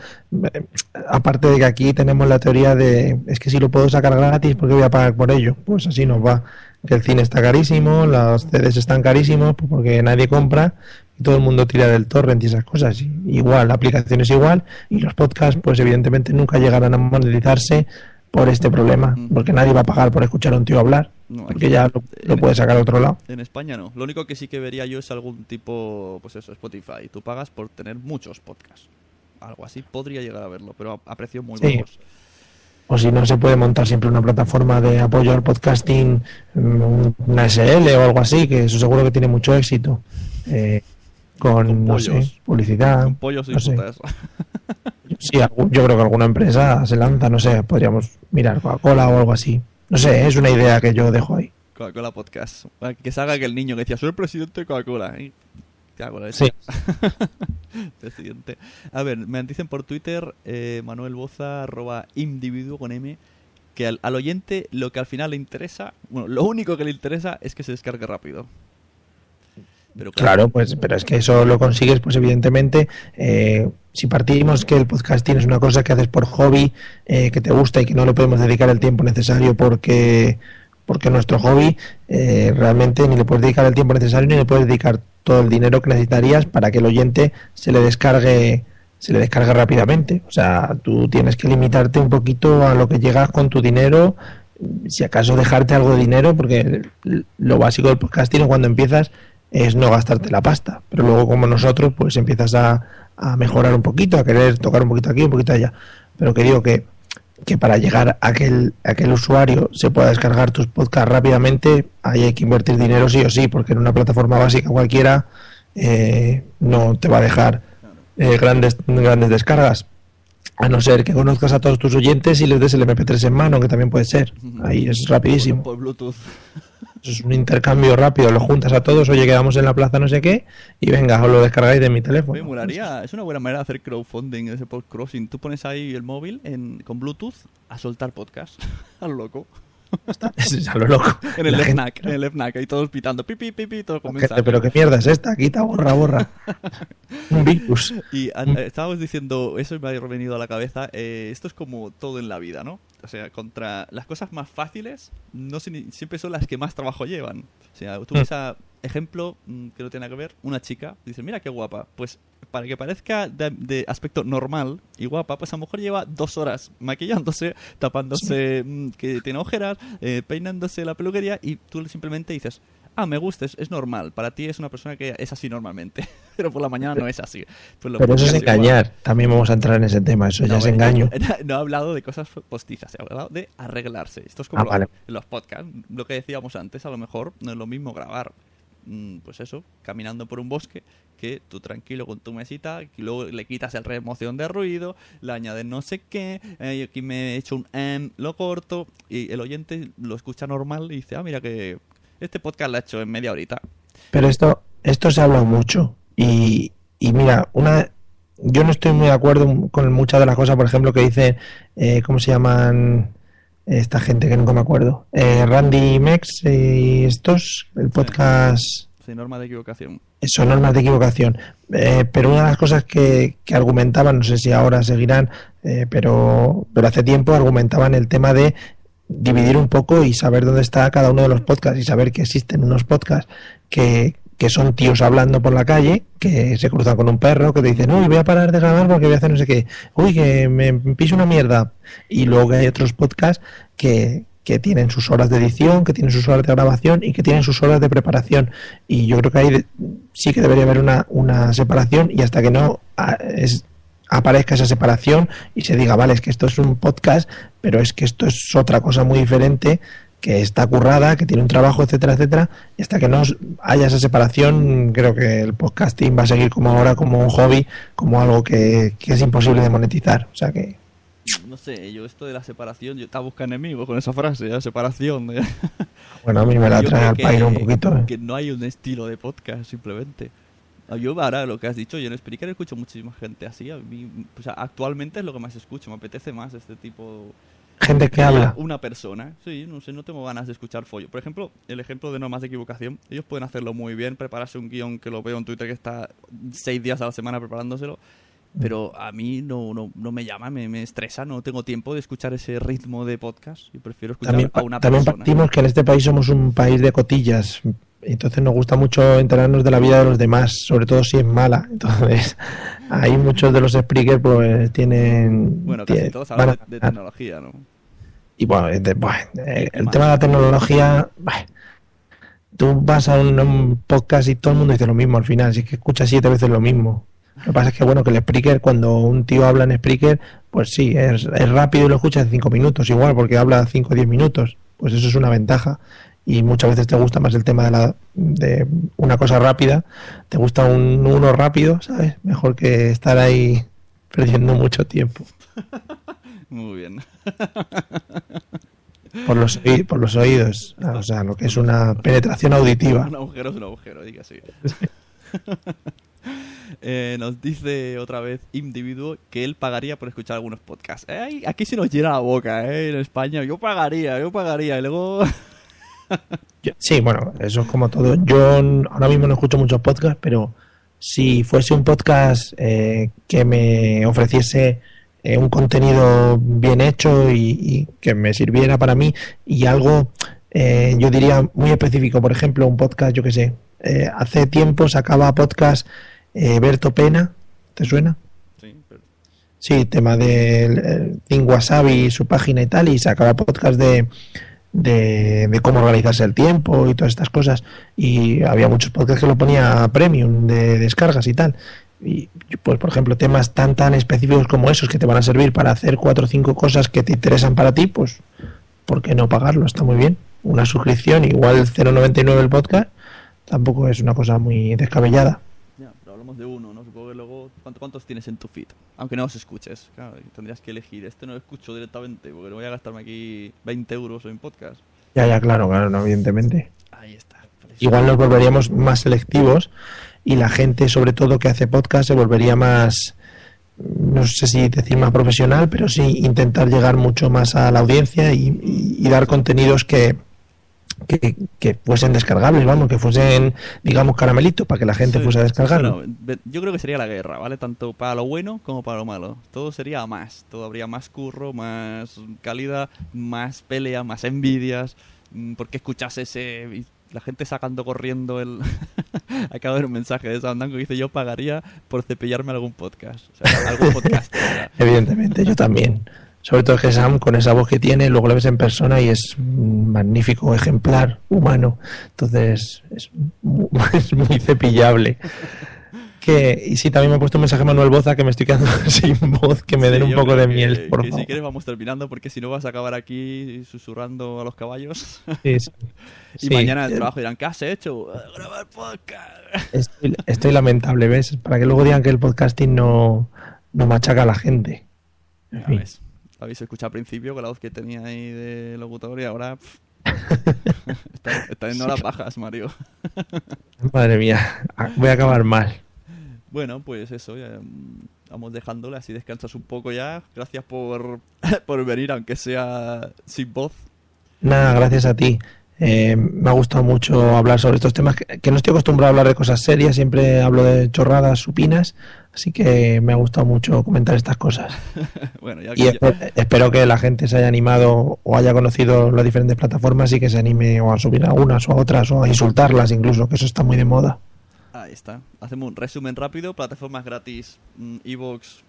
Eh, Aparte de que aquí tenemos la teoría de, es que si lo puedo sacar gratis, ¿por qué voy a pagar por ello? Pues así nos va. Que el cine está carísimo, los CDs están carísimos, pues porque nadie compra y todo el mundo tira del torrent y esas cosas. Igual, la aplicación es igual y los podcasts, pues evidentemente nunca llegarán a monetizarse por este problema, porque nadie va a pagar por escuchar a un tío hablar,
No,
porque ya lo, lo puede sacar a otro lado.
En España no. Lo único que sí que vería yo es algún tipo, pues eso, Spotify. Tú pagas por tener muchos podcasts. Algo así podría llegar a verlo, pero a, precios muy
Sí.
bajos.
O si no, se puede montar siempre una plataforma de apoyo al podcasting, mm, una SL o algo así, que eso seguro que tiene mucho éxito. Eh, con, no sé, publicidad.
Con pollos y
no sé. Sí, yo creo que alguna empresa se lanza, no sé, podríamos mirar Coca-Cola o algo así. No sé, es una idea que yo dejo ahí.
Coca-Cola Podcast. Que salga que el niño que decía, soy el presidente de Coca-Cola.
Sí.
presidente. A ver, me dicen por Twitter, eh, Manuel Boza, arroba individuo con M, que al, al oyente lo que al final le interesa, bueno, lo único que le interesa es que se descargue rápido. Pero
Claro, pues, pero es que eso lo consigues, pues evidentemente, eh, si partimos que el podcasting es una cosa que haces por hobby, eh, que te gusta y que no le podemos dedicar el tiempo necesario porque porque nuestro hobby eh, realmente ni le puedes dedicar el tiempo necesario ni le puedes dedicar todo el dinero que necesitarías para que el oyente se le descargue se le descargue rápidamente. O sea, tú tienes que limitarte un poquito a lo que llegas con tu dinero, si acaso dejarte algo de dinero, porque lo básico del podcasting cuando empiezas es no gastarte la pasta. Pero luego como nosotros, pues empiezas a, a mejorar un poquito, a querer tocar un poquito aquí, un poquito allá. Pero que digo que, que para llegar a aquel, aquel usuario se pueda descargar tus podcasts rápidamente, ahí hay que invertir dinero sí o sí, porque en una plataforma básica cualquiera eh, no te va a dejar eh, grandes, grandes descargas. A no ser que conozcas a todos tus oyentes y les des el MP3 en mano, que también puede ser. Ahí es rapidísimo.
Por Bluetooth.
Eso es un intercambio rápido, lo juntas a todos, oye, quedamos en la plaza no sé qué, y venga, os lo descargáis de mi teléfono.
Me molaría, es una buena manera de hacer crowdfunding ese podcrossing. Tú pones ahí el móvil en, con Bluetooth a soltar podcast. Al loco.
Es a lo loco.
En el FNAC, en el FNAC, ahí todos pitando, pipi, pipi, todo mensajes.
pero qué mierda es esta, quita, borra, borra. un virus.
Y eh, estábamos diciendo, eso me ha venido a la cabeza, eh, esto es como todo en la vida, ¿no? O sea, contra las cosas más fáciles, no siempre son las que más trabajo llevan. O sea, tú ves a ejemplo, mm, que no tiene nada que ver, una chica, dices, mira qué guapa. Pues para que parezca de, de aspecto normal y guapa, pues a lo mejor lleva dos horas maquillándose, tapándose mm, que tiene ojeras, eh, peinándose la peluquería y tú simplemente dices, ah, me gusta, es, es normal. Para ti es una persona que es así normalmente, pero por la mañana no es así. Pues lo
Pero eso es
igual.
engañar. También vamos a entrar en ese tema, eso ya es engaño.
No he hablado de cosas postizas, he hablado de arreglarse. Esto es como
Ah,
lo-
vale.
en los podcasts. Lo que decíamos antes, a lo mejor no es lo mismo grabar, mm, pues eso, caminando por un bosque, que tú tranquilo con tu mesita, y luego le quitas el remoción de ruido, le añades no sé qué, eh, aquí me he hecho un em, lo corto, y el oyente lo escucha normal y dice, ah, mira que este podcast lo ha hecho en media horita.
Pero esto, esto se habla mucho. Y, y mira, una, yo no estoy muy de acuerdo con muchas de las cosas, por ejemplo, que dicen, eh, ¿cómo se llaman esta gente que nunca me acuerdo? Eh, Randy Mex y estos, el podcast...
Sin norma de equivocación.
son normas de equivocación. Eh, pero una de las cosas que, que argumentaban, no sé si ahora seguirán, eh, pero, pero hace tiempo argumentaban el tema de dividir un poco y saber dónde está cada uno de los podcasts y saber que existen unos podcasts que, que son tíos hablando por la calle, que se cruzan con un perro, que te dicen, uy, voy a parar de grabar porque voy a hacer no sé qué, uy, que me piso una mierda. Y luego que hay otros podcasts que, que tienen sus horas de edición, que tienen sus horas de grabación y que tienen sus horas de preparación. Y yo creo que ahí sí que debería haber una, una separación y hasta que no ah, es- aparezca esa separación y se diga, vale, es que esto es un podcast, pero es que esto es otra cosa muy diferente que está currada, que tiene un trabajo, etcétera, etcétera, y hasta que no haya esa separación, creo que el podcasting va a seguir como ahora, como un hobby, como algo que, que es imposible de monetizar. O sea que
No sé, yo esto de la separación, yo estaba buscando enemigos con esa frase, la separación. de-
Bueno, a mí me la trae al pairo un poquito, ¿eh?
Que no hay un estilo de podcast, simplemente. Yo ahora lo que has dicho, yo en Spreaker escucho muchísima gente así. A mí, sea, actualmente es lo que más escucho, me apetece más este tipo...
gente que habla.
Una persona, sí, no sé, no tengo ganas de escuchar follo. Por ejemplo, el ejemplo de normas de equivocación, ellos pueden hacerlo muy bien, prepararse un guion que lo veo en Twitter que está seis días a la semana preparándoselo, pero a mí no, no, no me llama, me, me estresa, no tengo tiempo de escuchar ese ritmo de podcast y prefiero escuchar
También,
a una
también
persona.
partimos que en este país somos un país de cotillas. Entonces nos gusta mucho enterarnos de la vida de los demás, sobre todo si es mala. Entonces, ahí muchos de los speakers pues tienen...
Bueno, casi todos hablan de, de tecnología, ¿no?
Y bueno, es de- bueno, eh, el tema de la tecnología, bah, tú vas a un, un podcast y todo el mundo dice lo mismo al final, si es que escuchas siete veces lo mismo. Lo que pasa es que bueno, que el Spreaker, cuando un tío habla en Spreaker, pues sí, es, es rápido y lo escuchas en cinco minutos, igual, porque habla cinco o diez minutos. Pues eso es una ventaja. Y muchas veces te gusta más el tema de, la, de una cosa rápida, te gusta un uno rápido, ¿sabes? Mejor que estar ahí perdiendo mucho tiempo.
Muy bien.
por los, por los oídos, ah, o sea, lo que es una penetración auditiva.
Un agujero es un agujero, diga así. Eh, nos dice otra vez individuo que él pagaría por escuchar algunos podcasts. Eh, aquí se nos llena la boca, ¿eh? En España. Yo pagaría, yo pagaría. Y luego...
Sí, bueno, eso es como todo. Yo ahora mismo no escucho muchos podcasts, pero si fuese un podcast eh, que me ofreciese eh, un contenido bien hecho y, y que me sirviera para mí y algo eh, yo diría muy específico, por ejemplo, un podcast, yo que sé, eh, hace tiempo sacaba podcast Berto Pena, ¿te suena?
Sí, pero-
Sí, tema del Think Wasabi, su página y tal, y sacaba podcast de, de, de cómo organizarse el tiempo y todas estas cosas. Y había muchos podcasts que lo ponía premium de descargas y tal. Y pues, por ejemplo, temas tan tan específicos como esos que te van a servir para hacer cuatro o cinco cosas que te interesan para ti, pues, ¿por qué no pagarlo? Está muy bien. Una suscripción, igual 0,99 el podcast, tampoco es una cosa muy descabellada.
Supongo que luego, ¿cuánto- ¿cuántos tienes en tu feed? Aunque no los escuches, claro, tendrías que elegir. Este no lo escucho directamente, porque no voy a gastarme aquí 20 euros en podcast.
Ya, ya, claro, claro, no, evidentemente.
Ahí está.
igual nos volveríamos más selectivos y la gente, sobre todo que hace podcast, se volvería más, no sé si decir más profesional, pero sí intentar llegar mucho más a la audiencia y, y- y dar contenidos que, que, que fuesen descargables, vamos, que fuesen, digamos, caramelitos para que la gente
Sí,
fuese a descargarlo.
bueno, yo creo que sería la guerra, ¿vale? Tanto para lo bueno como para lo malo. Todo sería más. Todo habría más curro, más calidad, más pelea, más envidias. Mm, ¿Por qué escuchas ese...? La gente sacando corriendo el... Acabo de ver un mensaje de Sandango que dice yo pagaría por cepillarme algún podcast. O sea, algún podcast.
Evidentemente, yo también. Sobre todo que Sam, con esa voz que tiene, luego lo ves en persona y es un magnífico ejemplar humano. Entonces, es es muy cepillable. Que, y sí, también me ha puesto un mensaje Manuel Boza que me estoy quedando sin voz, que me den un poco de
que-
miel, por
que
favor.
si quieres vamos terminando porque si no vas a acabar aquí susurrando a los caballos.
Sí, sí.
y
Sí,
mañana en el
eh,
trabajo dirán, ¿qué has hecho? "Eh, Grabar podcast.
Estoy, estoy lamentable, ¿ves? Para que luego digan que el podcasting no, no machaca a la gente. En fin.
Lo habéis escuchado al principio con la voz que tenía ahí de locutor y ahora... pff, está, está yendo a las bajas, Mario.
Madre mía, a- voy a acabar mal.
Bueno, pues eso, ya, mm, vamos dejándole, así descansas un poco ya. Gracias por, por venir, aunque sea sin voz.
Nada, gracias a ti. Eh, me ha gustado mucho hablar sobre estos temas, que, que no estoy acostumbrado a hablar de cosas serias, siempre hablo de chorradas supinas, así que me ha gustado mucho comentar estas cosas.
bueno, ya
Y espero que la gente se haya animado o haya conocido las diferentes plataformas y que se anime o a subir a unas o a otras o a insultarlas incluso, que eso está muy de moda.
Ahí está. Hacemos un resumen rápido. Plataformas gratis, mm, Evox,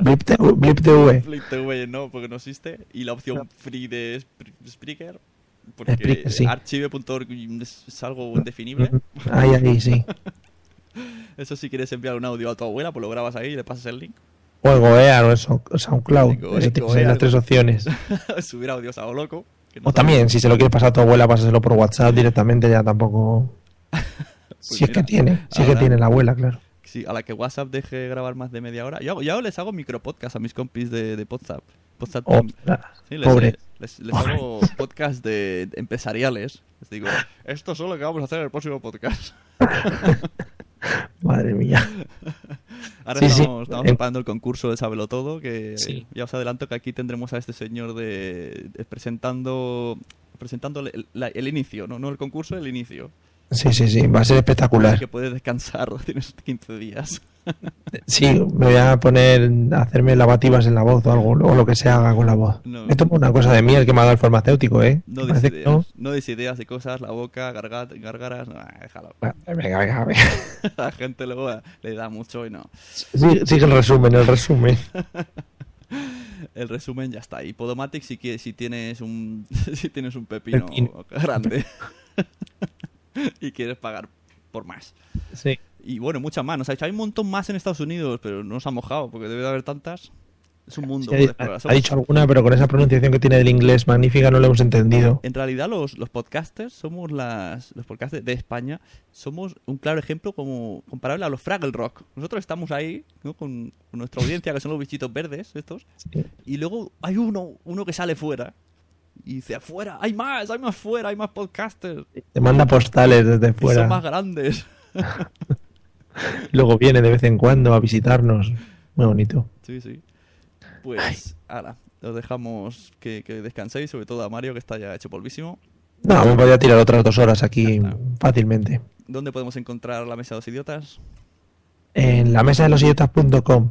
Blip TV, Blip
no, porque no existe. Y la opción free de Spr- Spreaker. Porque
sí.
archive.org es, es algo indefinible.
Ahí, ahí, sí.
Eso si quieres enviar un audio a tu abuela, pues lo grabas ahí y le pasas el link.
O el Goear o el SoundCloud.
Go-
Eso tienes las tres opciones.
Subir audios a lo loco. no
O también, si se lo quieres pasar a tu abuela, pásaselo por WhatsApp directamente, ya tampoco. si es que
Pues
tiene, si es que tiene la abuela, claro.
Sí, a la que WhatsApp deje grabar más de media hora. Yo, yo les hago micropodcast a mis compis de, de WhatsApp. Sí, les,
pobre.
les, les hago podcast de, de empresariales. Les digo, esto es lo que vamos a hacer en el próximo podcast.
Madre mía.
Ahora
Sí, sí.
estamos, estamos
En-
preparando el concurso de Sábelo Todo, que
Sí.
ya os adelanto que aquí tendremos a este señor de, de presentando presentando el, la- el inicio, ¿no? no el concurso, el inicio.
Sí, sí, sí, va a ser espectacular.
que puedes descansar, tienes 15 días.
Sí, me voy a poner a hacerme lavativas en la voz o algo, o lo que se haga con la voz.
No.
Me tomo una cosa de miel que me ha dado el farmacéutico, ¿eh?
No des ideas,
no.
no des ideas de cosas, la boca, gárgaras, no, déjalo.
Venga, venga, venga.
La gente luego eh, le da mucho y no.
Sigue, sigue el resumen, el resumen.
El resumen ya está. Y Podomatic si, quieres, si tienes un si tienes un pepino
Pepino.
grande y quieres pagar por más.
Sí.
Y bueno, muchas más. Nos ha dicho, hay un montón más en Estados Unidos, pero no nos ha mojado porque debe de haber tantas. Es un mundo.
Sí, ha, ha dicho alguna, pero con esa pronunciación que tiene del inglés magnífica no lo hemos entendido.
En realidad los, los podcasters somos las los podcasters de España somos un claro ejemplo como comparable a los Fraggle Rock. Nosotros estamos ahí ¿no? con, con nuestra audiencia que son los bichitos verdes estos y luego hay uno uno que sale fuera y dice afuera hay más hay más fuera hay más podcasters
Te manda postales desde
y
fuera.
son más grandes.
Luego viene de vez en cuando a visitarnos. Muy bonito.
sí sí. Pues ahora os dejamos que, que descanséis sobre todo a Mario que está ya hecho polvísimo.
No, me podría tirar otras dos horas aquí fácilmente.
¿Dónde podemos encontrar la mesa de los idiotas?
En la mesa de los idiotas.com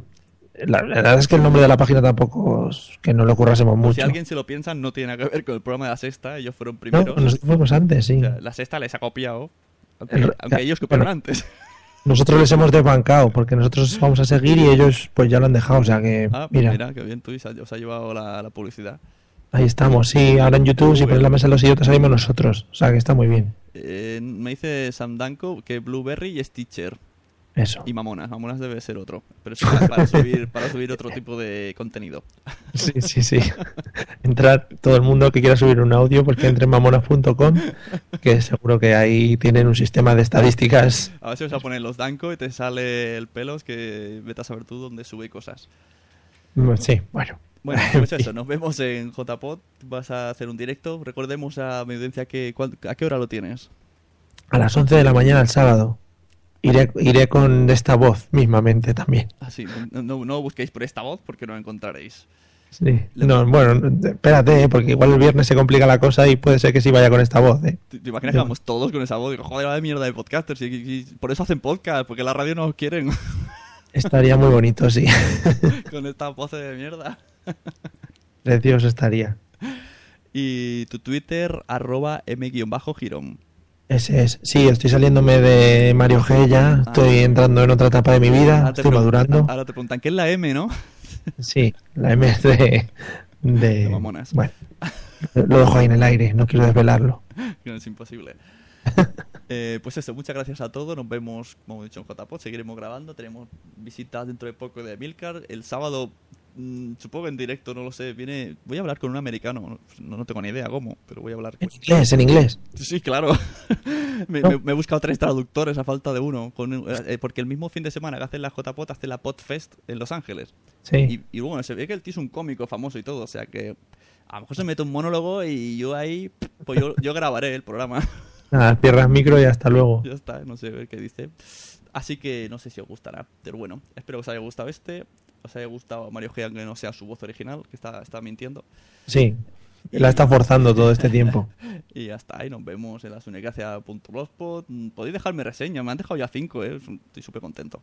La, verdad es que el nombre de la página tampoco es que no lo currásemos mucho.
Si alguien se lo piensa, no tiene nada que ver con el programa de la sexta. Ellos fueron
No,
primeros.
nosotros fuimos antes, sí.
O sea, la sexta les ha copiado. Aunque,
El-
aunque ellos copiaron antes.
Nosotros les hemos desbancado porque nosotros vamos a seguir y ellos pues ya lo han dejado. O sea que,
Ah, pues
mira,
mira, qué bien, tú os ha, os ha llevado la, la publicidad.
ahí estamos. Sí, ahora en YouTube, si pones la mesa de los idiotas, salimos nosotros. O sea que está muy bien.
Eh, me dice Sam Danko que Blueberry es teacher.
Eso.
Y Mamonas. Mamonas debe ser otro. Pero es para, para subir, para subir otro tipo de contenido.
Sí, sí, sí. Entrar todo el mundo que quiera subir un audio, porque entre en mamonas.com, que seguro que ahí tienen un sistema de estadísticas.
A ver si os va a poner los Danko y te sale el pelos que vete a saber tú dónde sube cosas.
Sí, bueno.
Bueno, pues eso, nos vemos en JPod. Vas a hacer un directo. Recordemos a mi audiencia que, ¿a qué hora lo tienes?
A las 11 de la mañana el sábado. Iré, iré con esta voz mismamente también.
Así, no, no, no busquéis por esta voz porque no la encontraréis.
Sí. No, bueno, espérate, ¿eh? porque igual el viernes se complica la cosa y puede ser que sí vaya con esta voz. ¿eh?
¿Te, te imaginas que vamos todos con esa voz? Digo, joder, va de mierda de podcasters. Y, y- y por eso hacen podcast, porque la radio no os quieren
Estaría muy bonito, sí.
con esta voz de mierda.
Precioso estaría.
Y tu Twitter, arroba m-girón.
Ese es. Sí, estoy saliéndome de Mario G ya. Estoy entrando en otra etapa de mi vida. Estoy madurando.
Ahora te preguntan, ¿qué es la M, no?
Sí, la M es de. de
mamonas.
Bueno, lo dejo ahí en el aire, no quiero desvelarlo.
no es imposible. Eh, pues eso, muchas gracias a todos. Nos vemos, como he dicho, en JPod. Seguiremos grabando. Tenemos visitas dentro de poco de Milcar. El sábado, mm, supongo en directo, no lo sé. Viene. Voy a hablar con un americano. No, no tengo ni idea cómo, pero voy a hablar.
En inglés, en inglés.
Sí, claro. me,
No.
me- me he buscado tres traductores a falta de uno. Con, eh, porque el mismo fin de semana que hacen la JPod, hace la Podfest en Los Ángeles.
Sí.
Y, y bueno, se ve que el tío es un cómico famoso y todo. O sea que a lo mejor se mete un monólogo y yo ahí. Pues yo, yo grabaré el programa.
Nada, cierras micro y hasta luego.
ya está, no sé ver qué dice. Así que no sé si os gustará. Pero bueno, espero que os haya gustado este. Os haya gustado Mario G, aunque no sea su voz original, que está, está mintiendo.
Sí, la está forzando todo este tiempo.
Y ya está, y nos vemos en la sunegracia.blogspot. Mm, Podéis dejarme reseña, me han dejado ya cinco, ¿eh? estoy súper contento.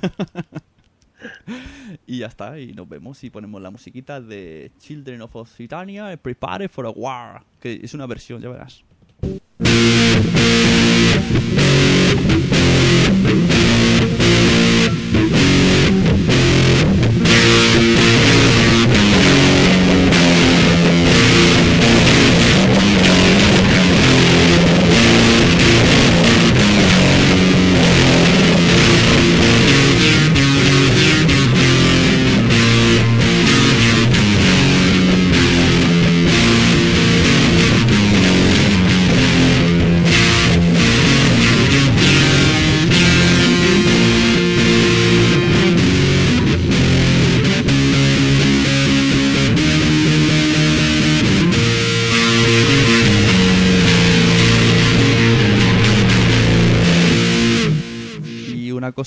y ya está, y nos vemos y ponemos la musiquita de Children of Occitania, Prepare for a War, que es una versión, ya verás.